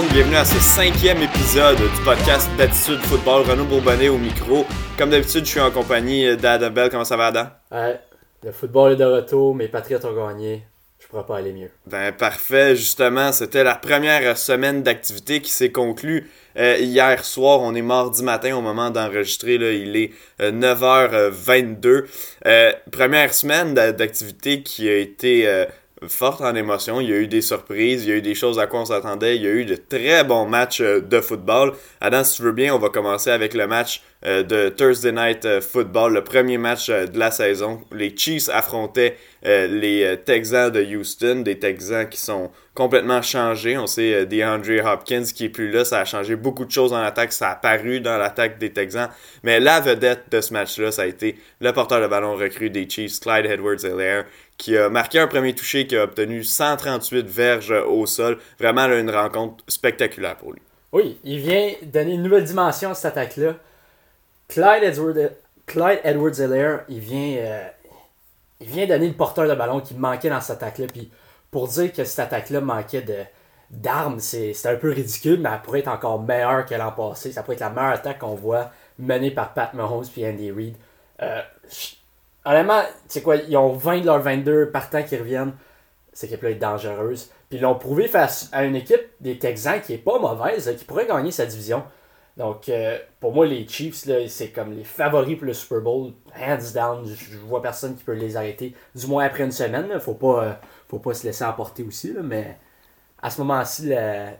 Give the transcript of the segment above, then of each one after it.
Monde, bienvenue à ce cinquième épisode du podcast d'Attitude Football. Renaud Bourbonnet au micro. Comme d'habitude, je suis en compagnie d'Adam Bell. Comment ça va, Adam? Ouais, le football est de retour, mes Patriots ont gagné. Je pourrais pas aller mieux. Ben parfait, justement, c'était la première semaine d'activité qui s'est conclue euh, hier soir. On est mardi matin au moment d'enregistrer. Là, il est 9h22. Euh, première semaine d'activité qui a été euh, forte en émotion. Il y a eu des surprises, il y a eu des choses à quoi on s'attendait. Il y a eu de très bons matchs euh, de football. Adam, si tu veux bien, on va commencer avec le match euh, de Thursday Night euh, Football, le premier match de la saison. Les Chiefs affrontaient les Texans de Houston, des Texans qui sont complètement changés. On sait DeAndre Hopkins qui est plus là, ça a changé beaucoup de choses en attaque, ça a apparu dans l'attaque des Texans. Mais la vedette de ce match-là, ça a été le porteur de ballon recru des Chiefs, Clyde Edwards-Helaire qui a marqué un premier touché, qui a obtenu 138 verges au sol. Vraiment une rencontre spectaculaire pour lui. Oui, il vient donner une nouvelle dimension à cette attaque-là. Clyde Edwards, Clyde Edwards il vient, euh, il vient donner le porteur de ballon qui manquait dans cette attaque-là. Puis pour dire que cette attaque-là manquait de d'armes, c'est un peu ridicule, mais elle pourrait être encore meilleure que l'an passé. Ça pourrait être la meilleure attaque qu'on voit menée par Pat Mahomes et Andy Reid. Euh, honnêtement, tu quoi, ils ont 20 de leurs 22 partants qui reviennent. Cette équipe-là est dangereuse. Puis ils l'ont prouvé face à une équipe des Texans qui est pas mauvaise, qui pourrait gagner sa division. Donc, euh, pour moi, les Chiefs, c'est comme les favoris pour le Super Bowl. Hands down, je vois personne qui peut les arrêter. Du moins après une semaine. Il faut pas, euh, faut pas se laisser emporter aussi. mais à ce moment-ci de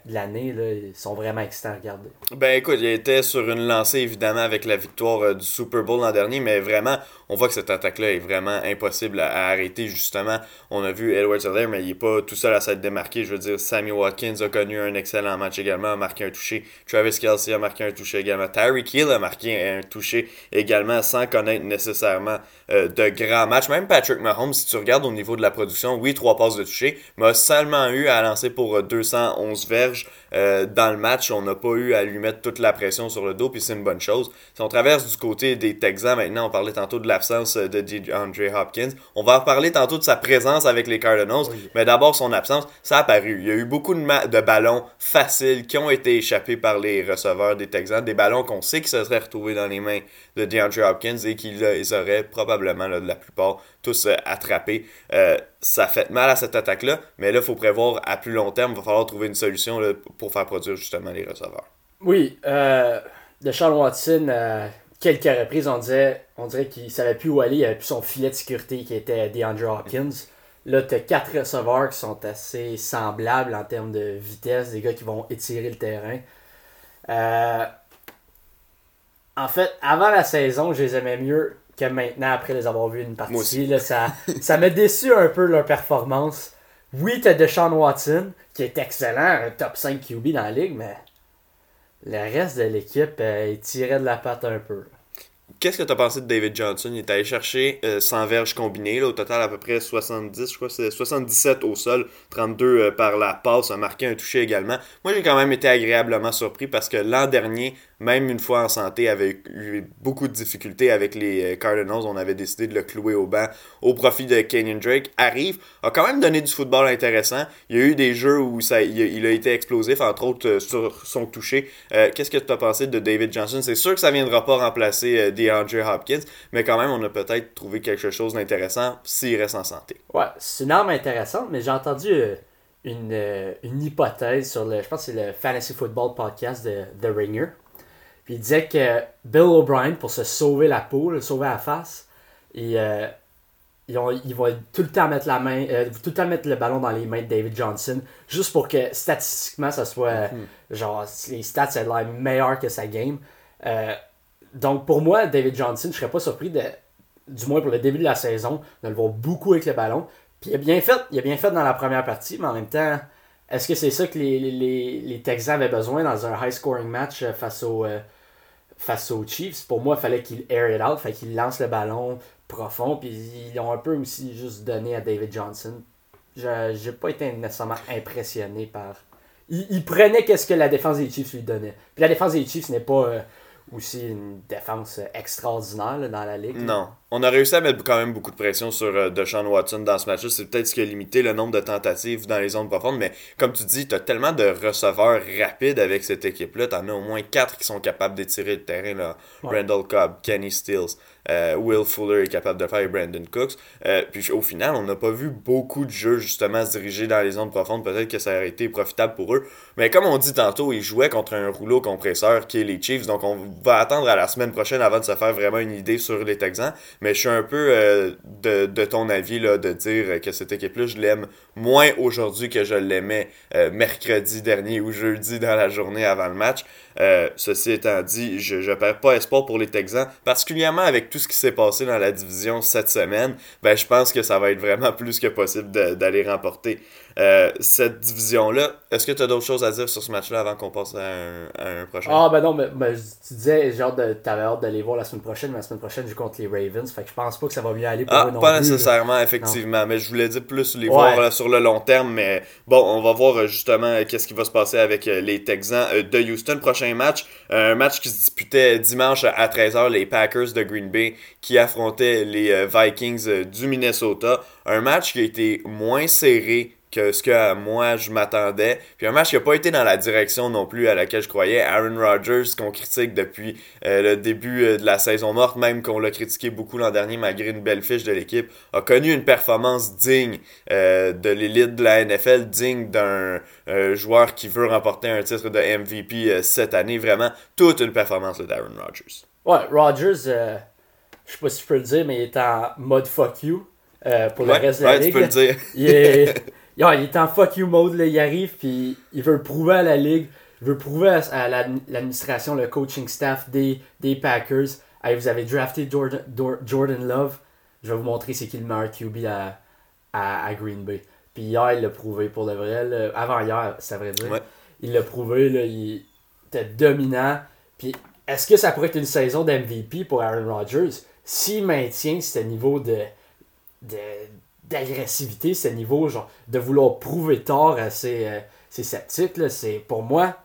l'année, ils sont vraiment excitants à regarder. Ben écoute, il était sur une lancée évidemment avec la victoire euh, du Super Bowl l'an dernier, mais vraiment, on voit que cette attaque-là est vraiment impossible à, arrêter justement. On a vu Edwards Hiller, mais il n'est pas tout seul à s'être démarqué. Je veux dire, Sammy Watkins a connu un excellent match également, a marqué un touché. Travis Kelsey a marqué un touché également. Tyreek Hill a marqué un touché également sans connaître nécessairement euh, de grands matchs. Même Patrick Mahomes, si tu regardes au niveau de la production, oui, trois passes de touché, mais a seulement eu à lancer pour 211 verges euh, dans le match. On n'a pas eu à lui mettre toute la pression sur le dos, puis c'est une bonne chose. Si on traverse du côté des Texans, maintenant, on parlait tantôt de l'absence de DeAndre Hopkins. On va parler tantôt de sa présence avec les Cardinals, mais d'abord son absence, ça a apparu. Il y a eu beaucoup de, de, ballons faciles qui ont été échappés par les receveurs des Texans, des ballons qu'on sait qu'ils se seraient retrouvés dans les mains de DeAndre Hopkins et qu'ils auraient probablement, là, de la plupart, tous euh, attrapés. Euh, ça fait mal à cette attaque-là, mais là, il faut prévoir à plus long terme. Il va falloir trouver une solution pour faire produire justement les receveurs. Oui, euh, de Charles Watson, euh, quelques reprises, on, disait, on dirait qu'il ne savait plus où aller. Il avait plus son filet de sécurité qui était DeAndre Hopkins. Là, tu as quatre receveurs qui sont assez semblables en termes de vitesse, des gars qui vont étirer le terrain. en fait, avant la saison, je les aimais mieux que maintenant, après les avoir vus une partie, là, ça, ça m'a déçu un peu leur performance. Oui, t'as Deshaun Watson, qui est excellent, un top 5 QB dans la ligue, mais le reste de l'équipe, euh, il tirait de la patte un peu. Qu'est-ce que tu as pensé de David Johnson? Il est allé chercher 100 euh, verges combinées, au total à peu près 70, je crois c'est 77 au sol, 32 euh, par la passe, a marqué un touché également. Moi j'ai quand même été agréablement surpris parce que l'an dernier, même une fois en santé, avait eu beaucoup de difficultés avec les euh, Cardinals. On avait décidé de le clouer au banc au profit de Kenyon Drake. Arrive, a quand même donné du football intéressant. Il y a eu des jeux où ça, il, a, été explosif, entre autres sur son touché. Qu'est-ce que tu as pensé de David Johnson? C'est sûr que ça ne viendra pas remplacer DeAndre Hopkins, mais quand même, on a peut-être trouvé quelque chose d'intéressant s'il reste en santé. Ouais, c'est une arme intéressante, mais j'ai entendu euh, une, euh, une, hypothèse sur le, je pense que c'est le Fantasy Football Podcast de The Ringer. Puis il disait que Bill O'Brien, pour se sauver la peau, le sauver la face, et, euh, ils, ont, ils, vont tout le temps mettre la main, tout le temps mettre le ballon dans les mains de David Johnson, juste pour que statistiquement ça soit mhm. genre les stats aient l'air meilleurs que sa game donc pour moi, David Johnson, je serais pas surpris de, du moins pour le début de la saison, de le voir beaucoup avec le ballon. Puis il a bien fait, il a bien fait dans la première partie, mais en même temps, est-ce que c'est ça que les, Texans avaient besoin dans un high scoring match euh, euh, face aux Chiefs? Pour moi, il fallait qu'il air it out, fallait qu'il lance le ballon profond, puis ils ont un peu aussi juste donné à David Johnson. Je n'ai pas été nécessairement impressionné par. Il, prenait qu'est-ce que la défense des Chiefs lui donnait. Puis la défense des Chiefs n'est pas. Euh, aussi une défense extraordinaire dans la ligue. Non. On a réussi à mettre quand même beaucoup de pression sur euh, Deshaun Watson dans ce match-là. C'est peut-être ce qui a limité le nombre de tentatives dans les zones profondes. Mais comme tu dis, tu as tellement de receveurs rapides avec cette équipe-là. Tu en as au moins quatre qui sont capables d'étirer le terrain. Là. Randall Cobb, Kenny Stills, euh, Will Fuller est capable de faire Brandon Cooks. Euh, puis au final, on n'a pas vu beaucoup de jeux justement se diriger dans les zones profondes. Peut-être que ça aurait été profitable pour eux. Mais comme on dit tantôt, ils jouaient contre un rouleau compresseur qui est les Chiefs. Donc on va attendre à la semaine prochaine avant de se faire vraiment une idée sur les Texans. Mais je suis un peu euh, de, de, ton avis là, de dire que cette équipe-là, je l'aime moins aujourd'hui que je l'aimais mercredi dernier ou jeudi dans la journée avant le match. Ceci étant dit, je ne perds pas espoir pour les Texans, particulièrement avec tout ce qui s'est passé dans la division cette semaine, ben, je pense que ça va être vraiment plus que possible d'aller remporter euh, cette division-là. Est-ce que tu as d'autres choses à dire sur ce match-là avant qu'on passe à un, prochain? Ah, ben non, mais, tu disais, genre, t'avais hâte d'aller voir la semaine prochaine, mais la semaine prochaine, je contre les Ravens. Fait que je pense pas que ça va mieux aller pour ah, eux non Pas nécessairement, effectivement, mais je voulais dire plus les voir sur le long terme. Mais bon, on va voir euh, justement euh, qu'est-ce qui va se passer avec les Texans de Houston. Prochain match, un match qui se disputait dimanche à 13h, les Packers de Green Bay qui affrontaient les Vikings du Minnesota. Un match qui a été moins serré que ce que moi je m'attendais. Puis un match qui n'a pas été dans la direction non plus à laquelle je croyais. Aaron Rodgers, qu'on critique depuis euh, le début euh, de la saison morte, même qu'on l'a critiqué beaucoup l'an dernier malgré une belle fiche de l'équipe, a connu une performance digne euh, de l'élite de la NFL, digne d'un joueur qui veut remporter un titre de MVP cette année. Vraiment, toute une performance d'Aaron Rodgers. Ouais, Rodgers, je sais pas si je peux le dire, mais il est en mode fuck you. pour le reste de la ouais, tu peux le dire. il est en fuck you mode, là, il arrive, puis il veut prouver à la ligue, il veut prouver à, l'administration, le coaching staff des, des Packers. vous avez drafté Jordan, Jordan, Love, je vais vous montrer c'est qui le meilleur QB à, à, Green Bay. Puis hier, il l'a prouvé pour le vrai. avant hier, ça vrai dire. Il l'a prouvé, là, il était dominant. Puis est-ce que ça pourrait être une saison d'MVP pour Aaron Rodgers? S'il maintient ce niveau de, de, d'agressivité, ce niveau genre, de vouloir prouver tort à ses, euh, sceptiques. C'est, pour moi,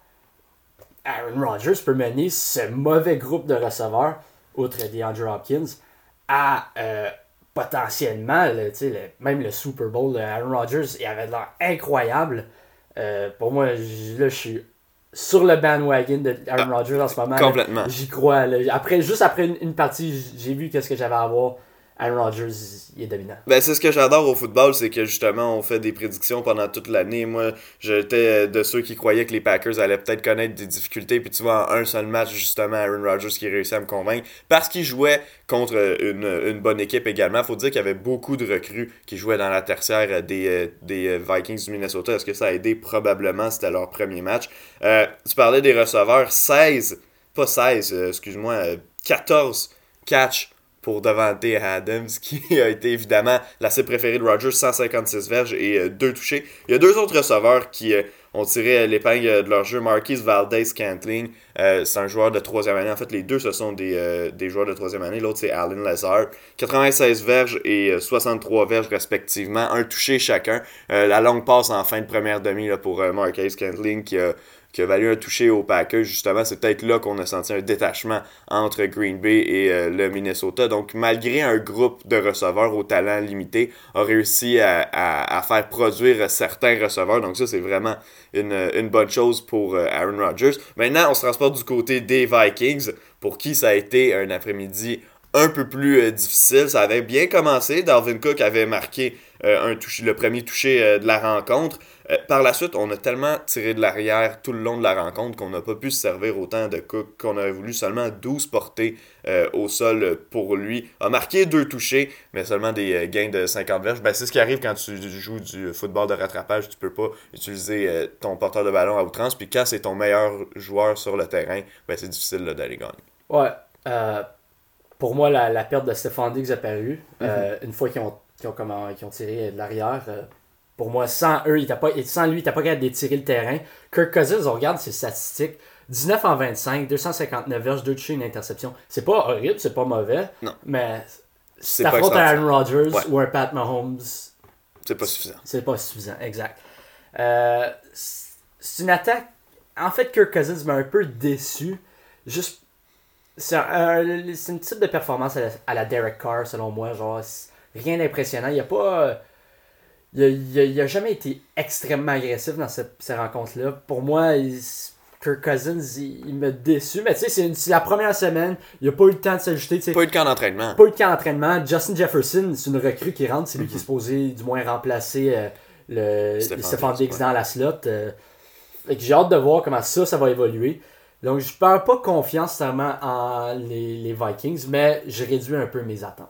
Aaron Rodgers peut mener ce mauvais groupe de receveurs, outre DeAndre Hopkins, à euh, potentiellement, même le Super Bowl. Aaron Rodgers, il avait l'air incroyable. Euh, pour moi, là, je suis sur le bandwagon de Aaron ah, Rodgers en ce moment. Complètement. J'y crois. Après, juste après une, une partie, j'ai vu qu'est-ce que j'avais à voir. Aaron Rodgers, il est dominant. Ben, c'est ce que j'adore au football, c'est que justement, on fait des prédictions pendant toute l'année. Moi, j'étais de ceux qui croyaient que les Packers allaient peut-être connaître des difficultés. Puis tu vois, en un seul match, justement, Aaron Rodgers qui réussit à me convaincre. Parce qu'il jouait contre une, une, bonne équipe également. faut dire qu'il y avait beaucoup de recrues qui jouaient dans la tertiaire des, des Vikings du Minnesota. Est-ce que ça a aidé? Probablement, c'était leur premier match. Euh, tu parlais des receveurs. 16, pas 16, euh, excuse-moi, 14 euh, catch pour Davante Adams, qui a été évidemment l'assez préféré de Rodgers, 156 verges et euh, deux touchés. Il y a deux autres receveurs qui euh, ont tiré l'épingle de leur jeu. Marquis Valdez Cantling, euh, c'est un joueur de troisième année. En fait, les deux, ce sont des, des joueurs de troisième année. L'autre, c'est Alan Lazar. 96 verges et 63 verges respectivement. Un touché chacun. la longue passe en fin de première demi là, pour Marquis Cantling qui a qui a valu un toucher au Packers, justement, c'est peut-être là qu'on a senti un détachement entre Green Bay et euh, le Minnesota. Donc, malgré un groupe de receveurs au talent limité, a réussi à, faire produire certains receveurs. Donc, ça, c'est vraiment une, bonne chose pour euh, Aaron Rodgers. Maintenant, on se transporte du côté des Vikings, pour qui ça a été un après-midi un peu plus euh, difficile. Ça avait bien commencé. Darwin Cook avait marqué un le premier toucher de la rencontre. Euh, par la suite, on a tellement tiré de l'arrière tout le long de la rencontre qu'on n'a pas pu se servir autant de Cook qu'on aurait voulu. Seulement 12 portées euh, au sol pour lui. A marqué deux touchés, mais seulement des euh, gains de 50 verges. Ben, c'est ce qui arrive quand tu joues du football de rattrapage. Tu peux pas utiliser ton porteur de ballon à outrance. Puis quand c'est ton meilleur joueur sur le terrain, ben, c'est difficile d'aller gagner. Ouais. pour moi, la, perte de Stéphane Diggs a paru. Mm-hmm. une fois qu'ils ont, ont, ont, tiré de l'arrière pour moi, sans eux, il pas, sans lui, il n'était pas capable d'étirer le terrain. Kirk Cousins, on regarde ses statistiques. 19 en 25, 259 verges, 2 touchés, une interception. C'est pas horrible, c'est pas mauvais. Non. Mais si t'affrontes Aaron Rodgers ou un Pat Mahomes. C'est pas suffisant. C'est pas suffisant, exact. Euh, c'est une attaque. En fait, Kirk Cousins m'a un peu déçu. Juste c'est un, une type de performance à la, Derek Carr, selon moi. Genre, rien d'impressionnant. Il a pas. Il a, jamais été extrêmement agressif dans cette, ces rencontres-là. Pour moi, il, Kirk Cousins, il, me déçu. Mais tu sais, c'est la première semaine. Il a pas eu le temps de s'ajuster. Pas eu de camp d'entraînement. Pas eu de camp d'entraînement. Justin Jefferson, c'est une recrue qui rentre. C'est lui qui est supposé, du moins, remplacer euh, le Stephen Diggs dans la slot. Euh. j'ai hâte de voir comment ça, ça va évoluer. Donc, je perds pas confiance seulement en les, les Vikings, mais je réduis un peu mes attentes.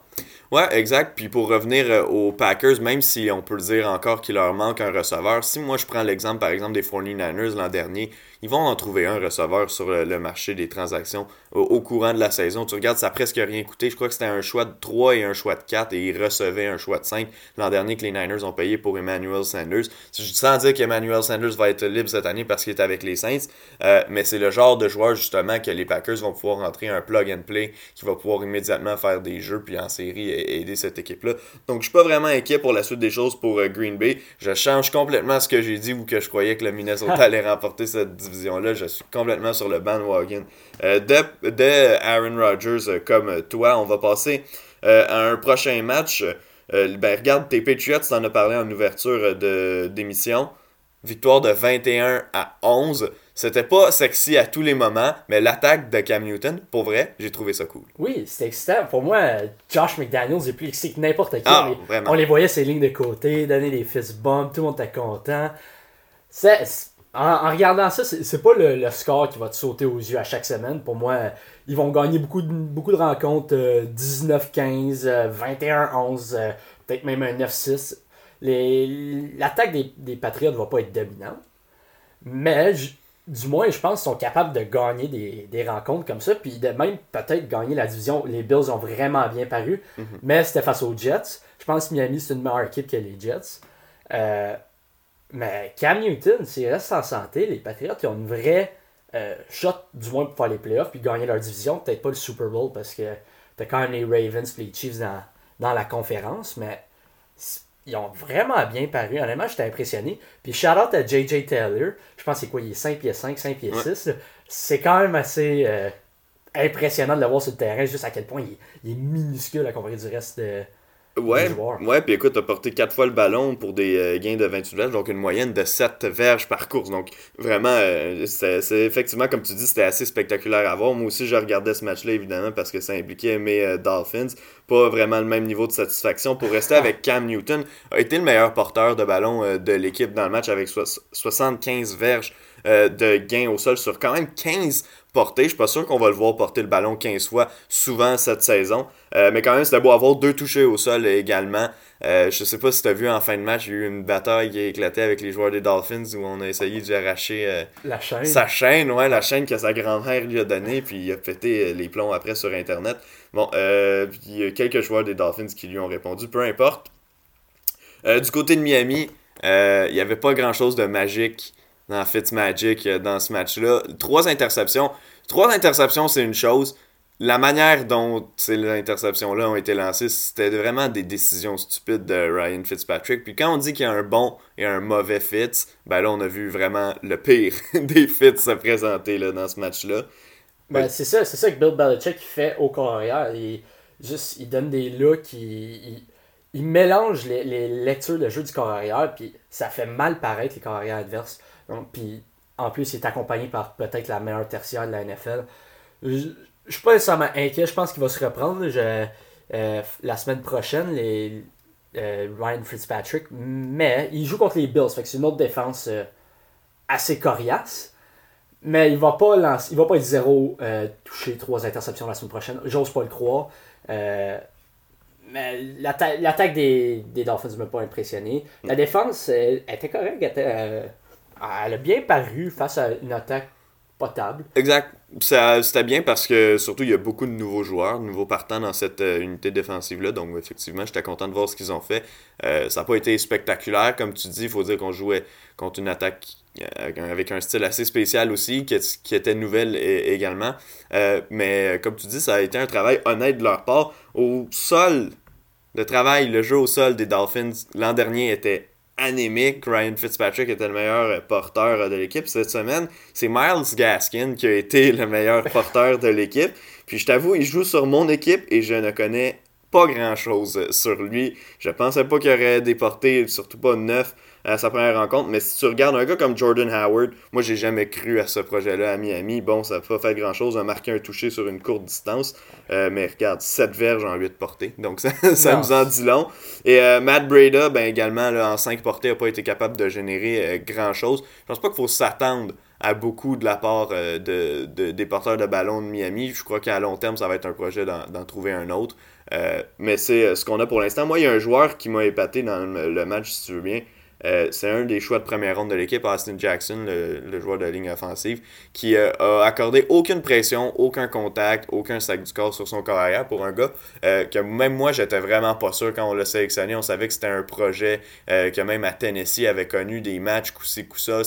Ouais, exact. Puis pour revenir euh, aux Packers, même si on peut dire encore qu'il leur manque un receveur, si moi je prends l'exemple par exemple des 49ers l'an dernier, ils vont en trouver un receveur sur le marché des transactions au, courant de la saison. Tu regardes, ça a presque rien coûté. Je crois que c'était un choix de 3 et un choix de 4 et ils recevaient un choix de 5 l'an dernier que les Niners ont payé pour Emmanuel Sanders. Sans dire qu'Emmanuel Sanders va être libre cette année parce qu'il est avec les Saints, euh, mais c'est le genre de joueur justement que les Packers vont pouvoir rentrer un plug and play qui va pouvoir immédiatement faire des jeux puis en série aider cette équipe-là. Donc je suis pas vraiment inquiet pour la suite des choses pour euh, Green Bay. Je change complètement ce que j'ai dit ou que je croyais que le Minnesota allait remporter cette division-là. Je suis complètement sur le bandwagon. Euh, de, Aaron Rodgers euh, comme toi, on va passer euh, à un prochain match. ben, regarde, tes Patriots, en as parlé en ouverture d'émission. Victoire de 21 à 11. C'était pas sexy à tous les moments, mais l'attaque de Cam Newton, pour vrai, j'ai trouvé ça cool. Oui, c'était excitant. Pour moi, Josh McDaniels est plus excité que n'importe qui. Ah, on, les voyait ses lignes de côté, donner des fist bumps, tout le monde était content. C'est en, regardant ça, c'est pas le, score qui va te sauter aux yeux à chaque semaine. Pour moi, ils vont gagner beaucoup de, beaucoup de rencontres 19-15, 21-11, peut-être même un 9-6. L'attaque des, des Patriots ne va pas être dominante. Mais du moins, je pense qu'ils sont capables de gagner des, rencontres comme ça. Puis de même peut-être gagner la division. Les Bills ont vraiment bien paru. Mm-hmm. Mais c'était face aux Jets. Je pense que Miami, c'est une meilleure équipe que les Jets. Mais Cam Newton, s'il reste en santé, les Patriots ils ont une vraie euh, shot, du moins pour faire les playoffs puis gagner leur division. Peut-être pas le Super Bowl parce que t'as quand même les Ravens et les Chiefs dans, dans la conférence, mais ils ont vraiment bien paru. Honnêtement, j'étais impressionné. Puis shout out à JJ Taylor. Je pense c'est quoi, il est 5 pieds 5, 5 pieds 6. C'est quand même assez euh, impressionnant de le voir sur le terrain, juste à quel point il, il est minuscule à comparer du reste de, Ouais, ouais, puis écoute, t'as porté 4 fois le ballon pour des euh, gains de 28 verges, donc une moyenne de 7 verges par course. Donc vraiment, euh, c'est effectivement, comme tu dis, c'était assez spectaculaire à voir. Moi aussi, je regardais ce match-là, évidemment, parce que ça impliquait mes euh, Dolphins. Pas vraiment le même niveau de satisfaction. Pour rester avec Cam Newton, a été le meilleur porteur de ballon de l'équipe dans le match avec 75 verges de gains au sol sur quand même 15 porter. Je suis pas sûr qu'on va le voir porter le ballon 15 fois souvent cette saison. Euh, mais quand même, c'était beau avoir deux touchés au sol également. Euh, je sais pas si tu as vu en fin de match, il y a eu une bataille qui a éclaté avec les joueurs des Dolphins où on a essayé de arracher euh, la chaîne. sa chaîne, ouais, la chaîne que sa grand-mère lui a donnée, puis il a pété les plombs après sur Internet. Bon, il y a quelques joueurs des Dolphins qui lui ont répondu, peu importe. du côté de Miami, il n'y avait pas grand-chose de magique dans Fitzmagic dans ce match-là. Trois interceptions. Trois interceptions, c'est une chose. La manière dont ces interceptions-là ont été lancées, c'était vraiment des décisions stupides de Ryan Fitzpatrick. Puis quand on dit qu'il y a un bon et un mauvais Fitz, ben là, on a vu vraiment le pire des Fitz se présenter là, dans ce match-là. Ben, c'est ça, c'est ça que Bill Belichick fait au corps arrière. Il, juste, il donne des looks, il, il, mélange les, les, lectures de jeu du corps arrière, puis ça fait mal paraître les corps arrière adverses. Puis en plus, il est accompagné par peut-être la meilleure tertiaire de la NFL. Je, je suis pas nécessairement inquiet, je pense qu'il va se reprendre. Euh, la semaine prochaine, les, euh, Ryan Fitzpatrick, mais il joue contre les Bills, fait que c'est une autre défense euh, assez coriace. Mais il va pas lancer, il va pas être zéro toucher trois interceptions la semaine prochaine. J'ose pas le croire. mais l'attaque des, des Dolphins ne m'a pas impressionné. La défense était correcte. Elle, elle a bien paru face à une attaque potable. Exact. C'était bien parce que surtout il y a beaucoup de nouveaux joueurs, de nouveaux partants dans cette euh, unité défensive-là. Donc effectivement, j'étais content de voir ce qu'ils ont fait. Euh, ça n'a pas été spectaculaire, comme tu dis. Il faut dire qu'on jouait contre une attaque euh, avec un style assez spécial aussi, qui, qui était nouvelle également. mais comme tu dis, ça a été un travail honnête de leur part. Au sol, le travail, le jeu au sol des Dolphins l'an dernier était anémique. Ryan Fitzpatrick était le meilleur porteur de l'équipe cette semaine. C'est Miles Gaskin qui a été le meilleur porteur de l'équipe. Puis je t'avoue, il joue sur mon équipe et je ne connais pas grand chose sur lui. Je pensais pas qu'il aurait déporté, surtout pas neuf à sa première rencontre. Mais si tu regardes un gars comme Jordan Howard, moi j'ai jamais cru à ce projet-là à Miami. Bon, ça n'a pas fait grand-chose, a marqué un touché sur une courte distance. Euh, mais regarde, 7 verges en 8 portées. Donc ça, ça nous en dit long. Et euh, Matt Breda, ben également, là, en 5 portées, n'a pas été capable de générer euh, grand-chose. Je pense pas qu'il faut s'attendre à beaucoup de la part de, des porteurs de ballon de Miami. Je crois qu'à long terme, ça va être un projet d'en trouver un autre. mais c'est ce qu'on a pour l'instant. Moi, il y a un joueur qui m'a épaté dans le match, si tu veux bien. Euh, c'est un des choix de première ronde de l'équipe, Austin Jackson, le, joueur de ligne offensive, qui euh, a accordé aucune pression, aucun contact, aucun sac du corps sur son carrière pour un gars euh, que même moi, j'étais vraiment pas sûr quand on l'a sélectionné. On savait que c'était un projet que même à Tennessee avait connu des matchs coup-ci, coup-ça.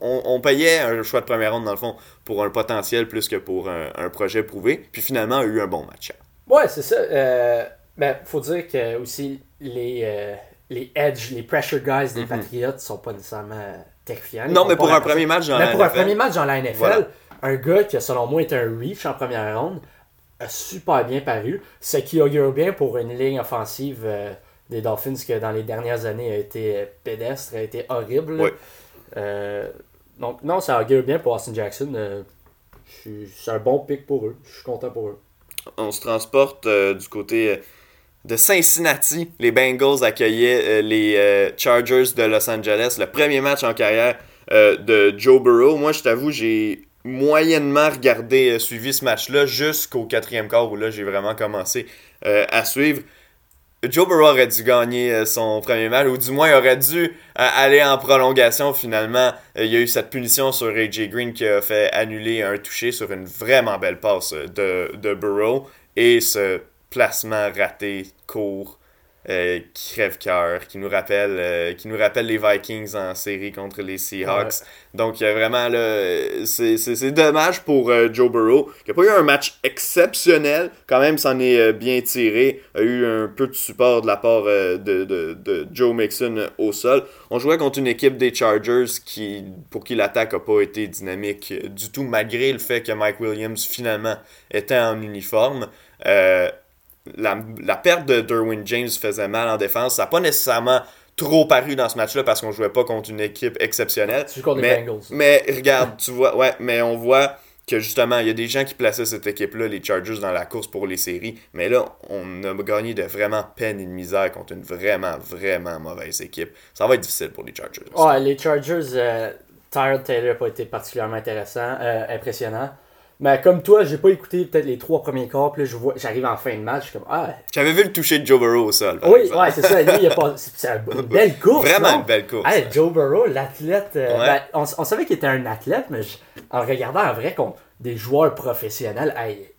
On, payait un choix de première ronde, dans le fond, pour un potentiel plus que pour un, projet prouvé. Puis finalement, a eu un bon match. Ouais, c'est ça. ben, faut dire que aussi les les edge, les pressure guys des mhm. Patriots sont pas nécessairement terrifiants. Non, mais pour un premier match dans la NFL. pour un premier match dans la NFL, un gars qui selon moi été un reach en première ronde a super bien paru, ce qui augure bien pour une ligne offensive euh, des Dolphins qui dans les dernières années a été pédestre, a été horrible. Euh, donc non, ça augure bien pour Austin Jackson. Euh, c'est un bon pick pour eux. Je suis content pour eux. On se transporte du côté de Cincinnati, les Bengals accueillaient euh, les euh, Chargers de Los Angeles, le premier match en carrière euh, de Joe Burrow. Moi, je t'avoue, j'ai moyennement regardé, suivi ce match-là jusqu'au quatrième quart où là, j'ai vraiment commencé à suivre. Joe Burrow aurait dû gagner son premier match, ou du moins il aurait dû aller en prolongation finalement. il y a eu cette punition sur AJ Green qui a fait annuler un toucher sur une vraiment belle passe de, de Burrow. Et ce placement raté, court, euh, crève-cœur, qui nous rappelle euh, qui nous rappelle les Vikings en série contre les Seahawks. Donc a vraiment là c'est dommage pour euh, Joe Burrow qui n'a pas eu un match exceptionnel, quand même s'en est bien tiré, a eu un peu de support de la part de, de, Joe Mixon au sol. On jouait contre une équipe des Chargers qui pour qui l'attaque n'a pas été dynamique du tout malgré le fait que Mike Williams finalement était en uniforme la, perte de Derwin James faisait mal en défense. Ça n'a pas nécessairement trop paru dans ce match-là parce qu'on jouait pas contre une équipe exceptionnelle. mais, mais regarde, tu vois, ouais, mais on voit que justement, il y a des gens qui plaçaient cette équipe-là, les Chargers, dans la course pour les séries. Mais là, on a gagné de vraiment peine et de misère contre une vraiment, vraiment mauvaise équipe. Ça va être difficile pour les Chargers. Ouais, les Chargers, euh, Tyrod Taylor n'a pas été particulièrement intéressant, euh, impressionnant. Mais comme toi, j'ai pas écouté peut-être les trois premiers quarts, puis là, je vois, j'arrive en fin de match, je suis comme, ah. J'avais vu le toucher de Joe Burrow au sol. Oui, ouais, c'est ça. Lui, il a pas, c'est une belle course. Vraiment une belle course. Hey, Joe Burrow, l'athlète. Euh, ben, on, on, savait qu'il était un athlète, mais en regardant en vrai contre des joueurs professionnels, hey,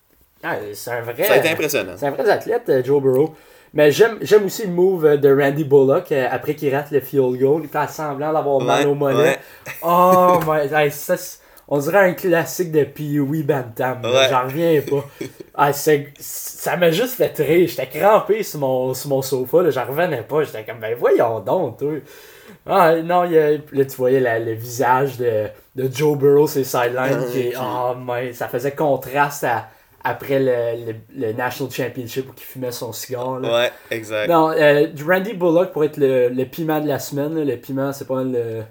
c'est un vrai. Ça a été impressionnant. C'est un vrai athlète, euh, Joe Burrow. Mais j'aime, j'aime aussi le move euh, de Randy Bullock après qu'il rate le field goal. Il fait semblant d'avoir mal au mollet. Oh, my, ça, on dirait un classique de Pee-Wee Bantam. J'en reviens pas. Ah, ça m'a juste fait rire. J'étais crampé sur mon, sur mon sofa. J'en revenais pas. J'étais comme, ben voyons donc, toi. Ah, non, y a, là, tu voyais le visage de, de Joe Burrow, ses sidelines. qui, oh, mais, ça faisait contraste à, après le, le, National Championship où il fumait son cigare. Là. Ouais, exact. Non, euh, Randy Bullock pour être le, le piment de la semaine. Le piment, c'est pas le,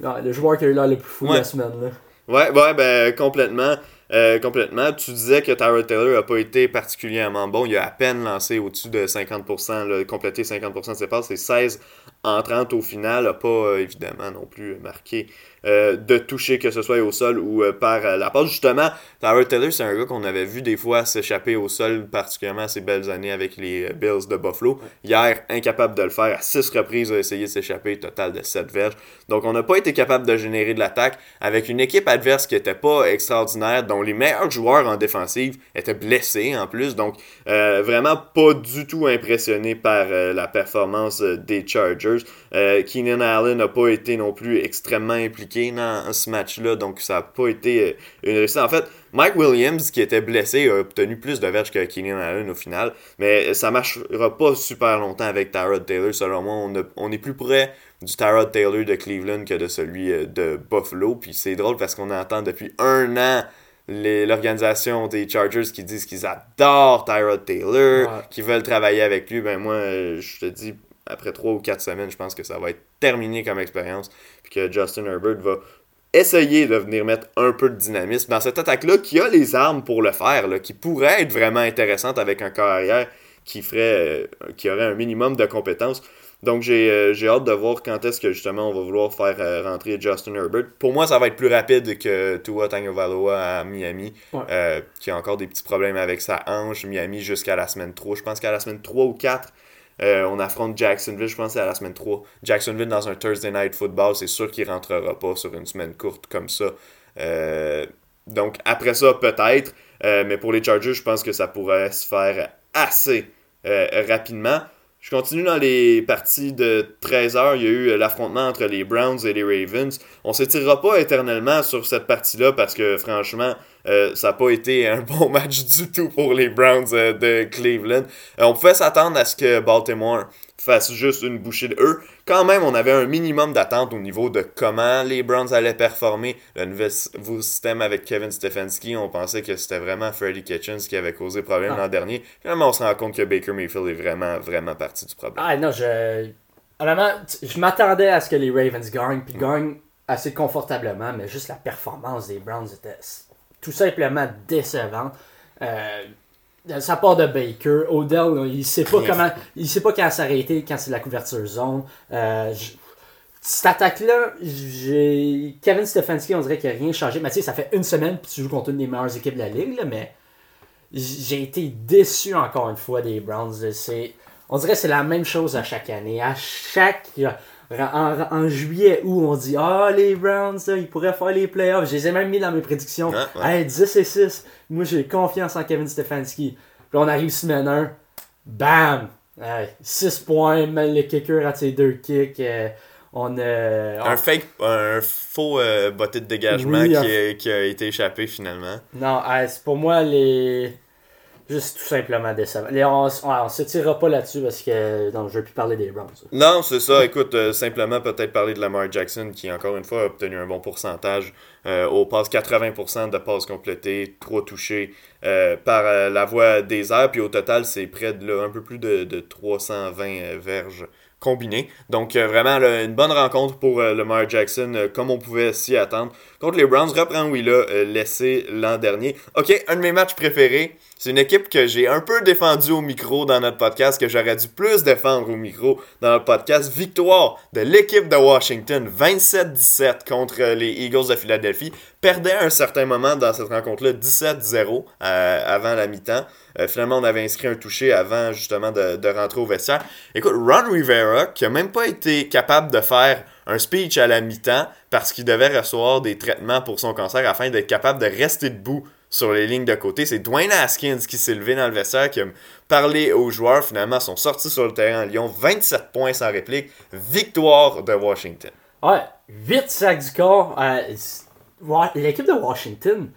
le joueur qui a eu l'air le plus fou de la semaine. Là. Ouais, ouais, ben complètement. Euh, complètement. Tu disais que Tyrod Taylor n'a pas été particulièrement bon. Il a à peine lancé au-dessus de 50%, là, complété 50% de ses passes. C'est 16 en 30 au final. N'a pas euh, évidemment non plus marqué euh, de toucher, que ce soit au sol ou euh, par euh, la passe. Justement, Tyler Taylor, c'est un gars qu'on avait vu des fois s'échapper au sol, particulièrement ces belles années avec les Bills de Buffalo. Hier, incapable de le faire. À six reprises, il a essayé de s'échapper, total de 7 verges. Donc, on n'a pas été capable de générer de l'attaque avec une équipe adverse qui n'était pas extraordinaire, dont les meilleurs joueurs en défensive étaient blessés en plus. Donc, vraiment pas du tout impressionné par la performance des Chargers. Keenan Allen n'a pas été non plus extrêmement impliqué dans ce match-là, donc ça n'a pas été euh, une réussite. En fait, Mike Williams, qui était blessé, a obtenu plus de verges que Keenan Allen au final, mais ça marchera pas super longtemps avec Tyrod Taylor, selon moi. On, est plus près du Tyrod Taylor de Cleveland que de celui euh, de Buffalo. Puis c'est drôle parce qu'on entend depuis un an l'organisation des Chargers qui disent qu'ils adorent Tyrod Taylor, qu'ils veulent travailler avec lui. Ben moi, euh, je te dis, après 3 ou 4 semaines, je pense que ça va être terminé comme expérience. Puis que Justin Herbert va essayer de venir mettre un peu de dynamisme dans cette attaque-là, qui a les armes pour le faire, là, qui pourrait être vraiment intéressante avec un carrière qui ferait, euh, qui aurait un minimum de compétences. Donc euh, j'ai hâte de voir quand est-ce que justement on va vouloir faire euh, rentrer Justin Herbert. Pour moi, ça va être plus rapide que Tua Tagovailoa à Miami, qui a encore des petits problèmes avec sa hanche. Miami jusqu'à la semaine 3. Je pense qu'à la semaine 3 ou 4, on affronte Jacksonville, je pense à la semaine 3. Jacksonville dans un Thursday Night Football, c'est sûr qu'il rentrera pas sur une semaine courte comme ça. donc après ça, peut-être. mais pour les Chargers, je pense que ça pourrait se faire assez rapidement. Je continue dans les parties de 13h. Il y a eu euh, l'affrontement entre les Browns et les Ravens. On ne s'étirera pas éternellement sur cette partie-là parce que franchement, euh, ça n'a pas été un bon match du tout pour les Browns euh, de Cleveland. on pouvait s'attendre à ce que Baltimore fasse juste une bouchée de eux. Quand même, on avait un minimum d'attente au niveau de comment les Browns allaient performer. Le nouveau système avec Kevin Stefanski, on pensait que c'était vraiment Freddie Kitchens qui avait causé problème ah. l'an dernier. Finalement, on se rend compte que Baker Mayfield est vraiment, vraiment partie du problème. Ah non, je. Honnêtement, je m'attendais à ce que les Ravens gagnent, puis gagnent assez confortablement, mais juste la performance des Browns était tout simplement décevante. Euh, ça part de Baker. Odell, il sait pas comment. Il sait pas quand s'arrêter quand c'est la couverture zone. Euh, cette attaque-là, j'ai. Kevin Stefanski, on dirait qu'il n'a rien changé. Mais tu sais, ça fait une semaine que tu joues contre une des meilleures équipes de la ligue, mais j'ai été déçu encore une fois des Browns. On dirait que c'est la même chose à chaque année. À chaque. En, juillet où on dit Ah, les Browns, ils pourraient faire les playoffs. Je les ai même mis dans mes prédictions. 10 et 6. Moi, j'ai confiance en Kevin Stefanski. Puis on arrive semaine 1. Bam 6 points, le kicker à ses deux kicks. Euh, on, un fake, un faux euh, botté de dégagement qui, qui, a été échappé finalement. Non, c'est pour moi les juste tout simplement décevant. on, on, se tirera pas là-dessus parce que non, je veux plus parler des Browns. Non, c'est ça. Écoute, euh, simplement peut-être parler de Lamar Jackson qui, encore une fois, a obtenu un bon pourcentage euh, au passe 80% de passes complétées, 3 touchés euh, par la voie des airs. Puis au total, c'est près de là, un peu plus de 320 verges combiné. Donc euh, vraiment une bonne rencontre pour euh, Lamar Jackson, euh, comme on pouvait s'y attendre. Contre les Browns, reprend où il a laissé l'an dernier. Ok, un de mes matchs préférés. C'est une équipe que j'ai un peu défendu au micro dans notre podcast, que j'aurais dû plus défendre au micro dans notre podcast. Victoire de l'équipe de Washington, 27-17 contre les Eagles de Philadelphie. Perdait un certain moment dans cette rencontre-là, 17-0 avant la mi-temps. Euh, finalement, on avait inscrit un touché avant justement de, rentrer au vestiaire. Écoute, Ron Rivera, qui a même pas été capable de faire un speech à la mi-temps parce qu'il devait recevoir des traitements pour son cancer afin d'être capable de rester debout sur les lignes de côté. C'est Dwayne Haskins qui s'est levé dans le vestiaire, qui a parlé aux joueurs. Finalement, sont sortis sur le terrain à Lyon. 27 points sans réplique. Victoire de Washington. Ouais, 8 sacs du corps. L'équipe de Washington,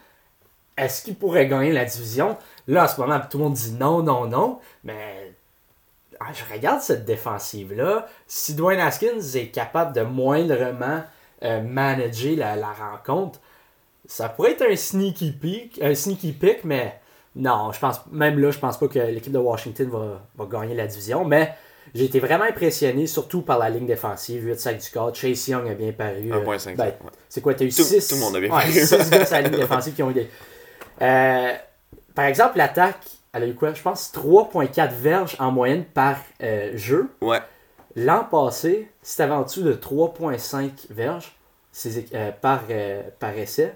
est-ce qu'il pourrait gagner la division? Là, en ce moment, tout le monde dit non, non, non. Mais ah, je regarde cette défensive-là. Si Dwayne Haskins est capable de moindrement euh, manager la, rencontre, ça pourrait être un sneaky pick, un sneaky pick, mais non, je pense même là, je pense pas que l'équipe de Washington va, gagner la division. Mais j'ai été vraiment impressionné, surtout par la ligne défensive. 8 sacs du corps. Chase Young a bien paru. 1.5. Ben, c'est quoi, t'as eu 6 Tout, le monde a bien paru. 6 gars sur la ligne défensive qui ont eu des. Euh, par exemple, l'attaque, elle a eu quoi? Je pense 3,4 verges en moyenne par euh, jeu. Ouais. L'an passé, c'était en dessous de 3,5 verges euh, par, par essai.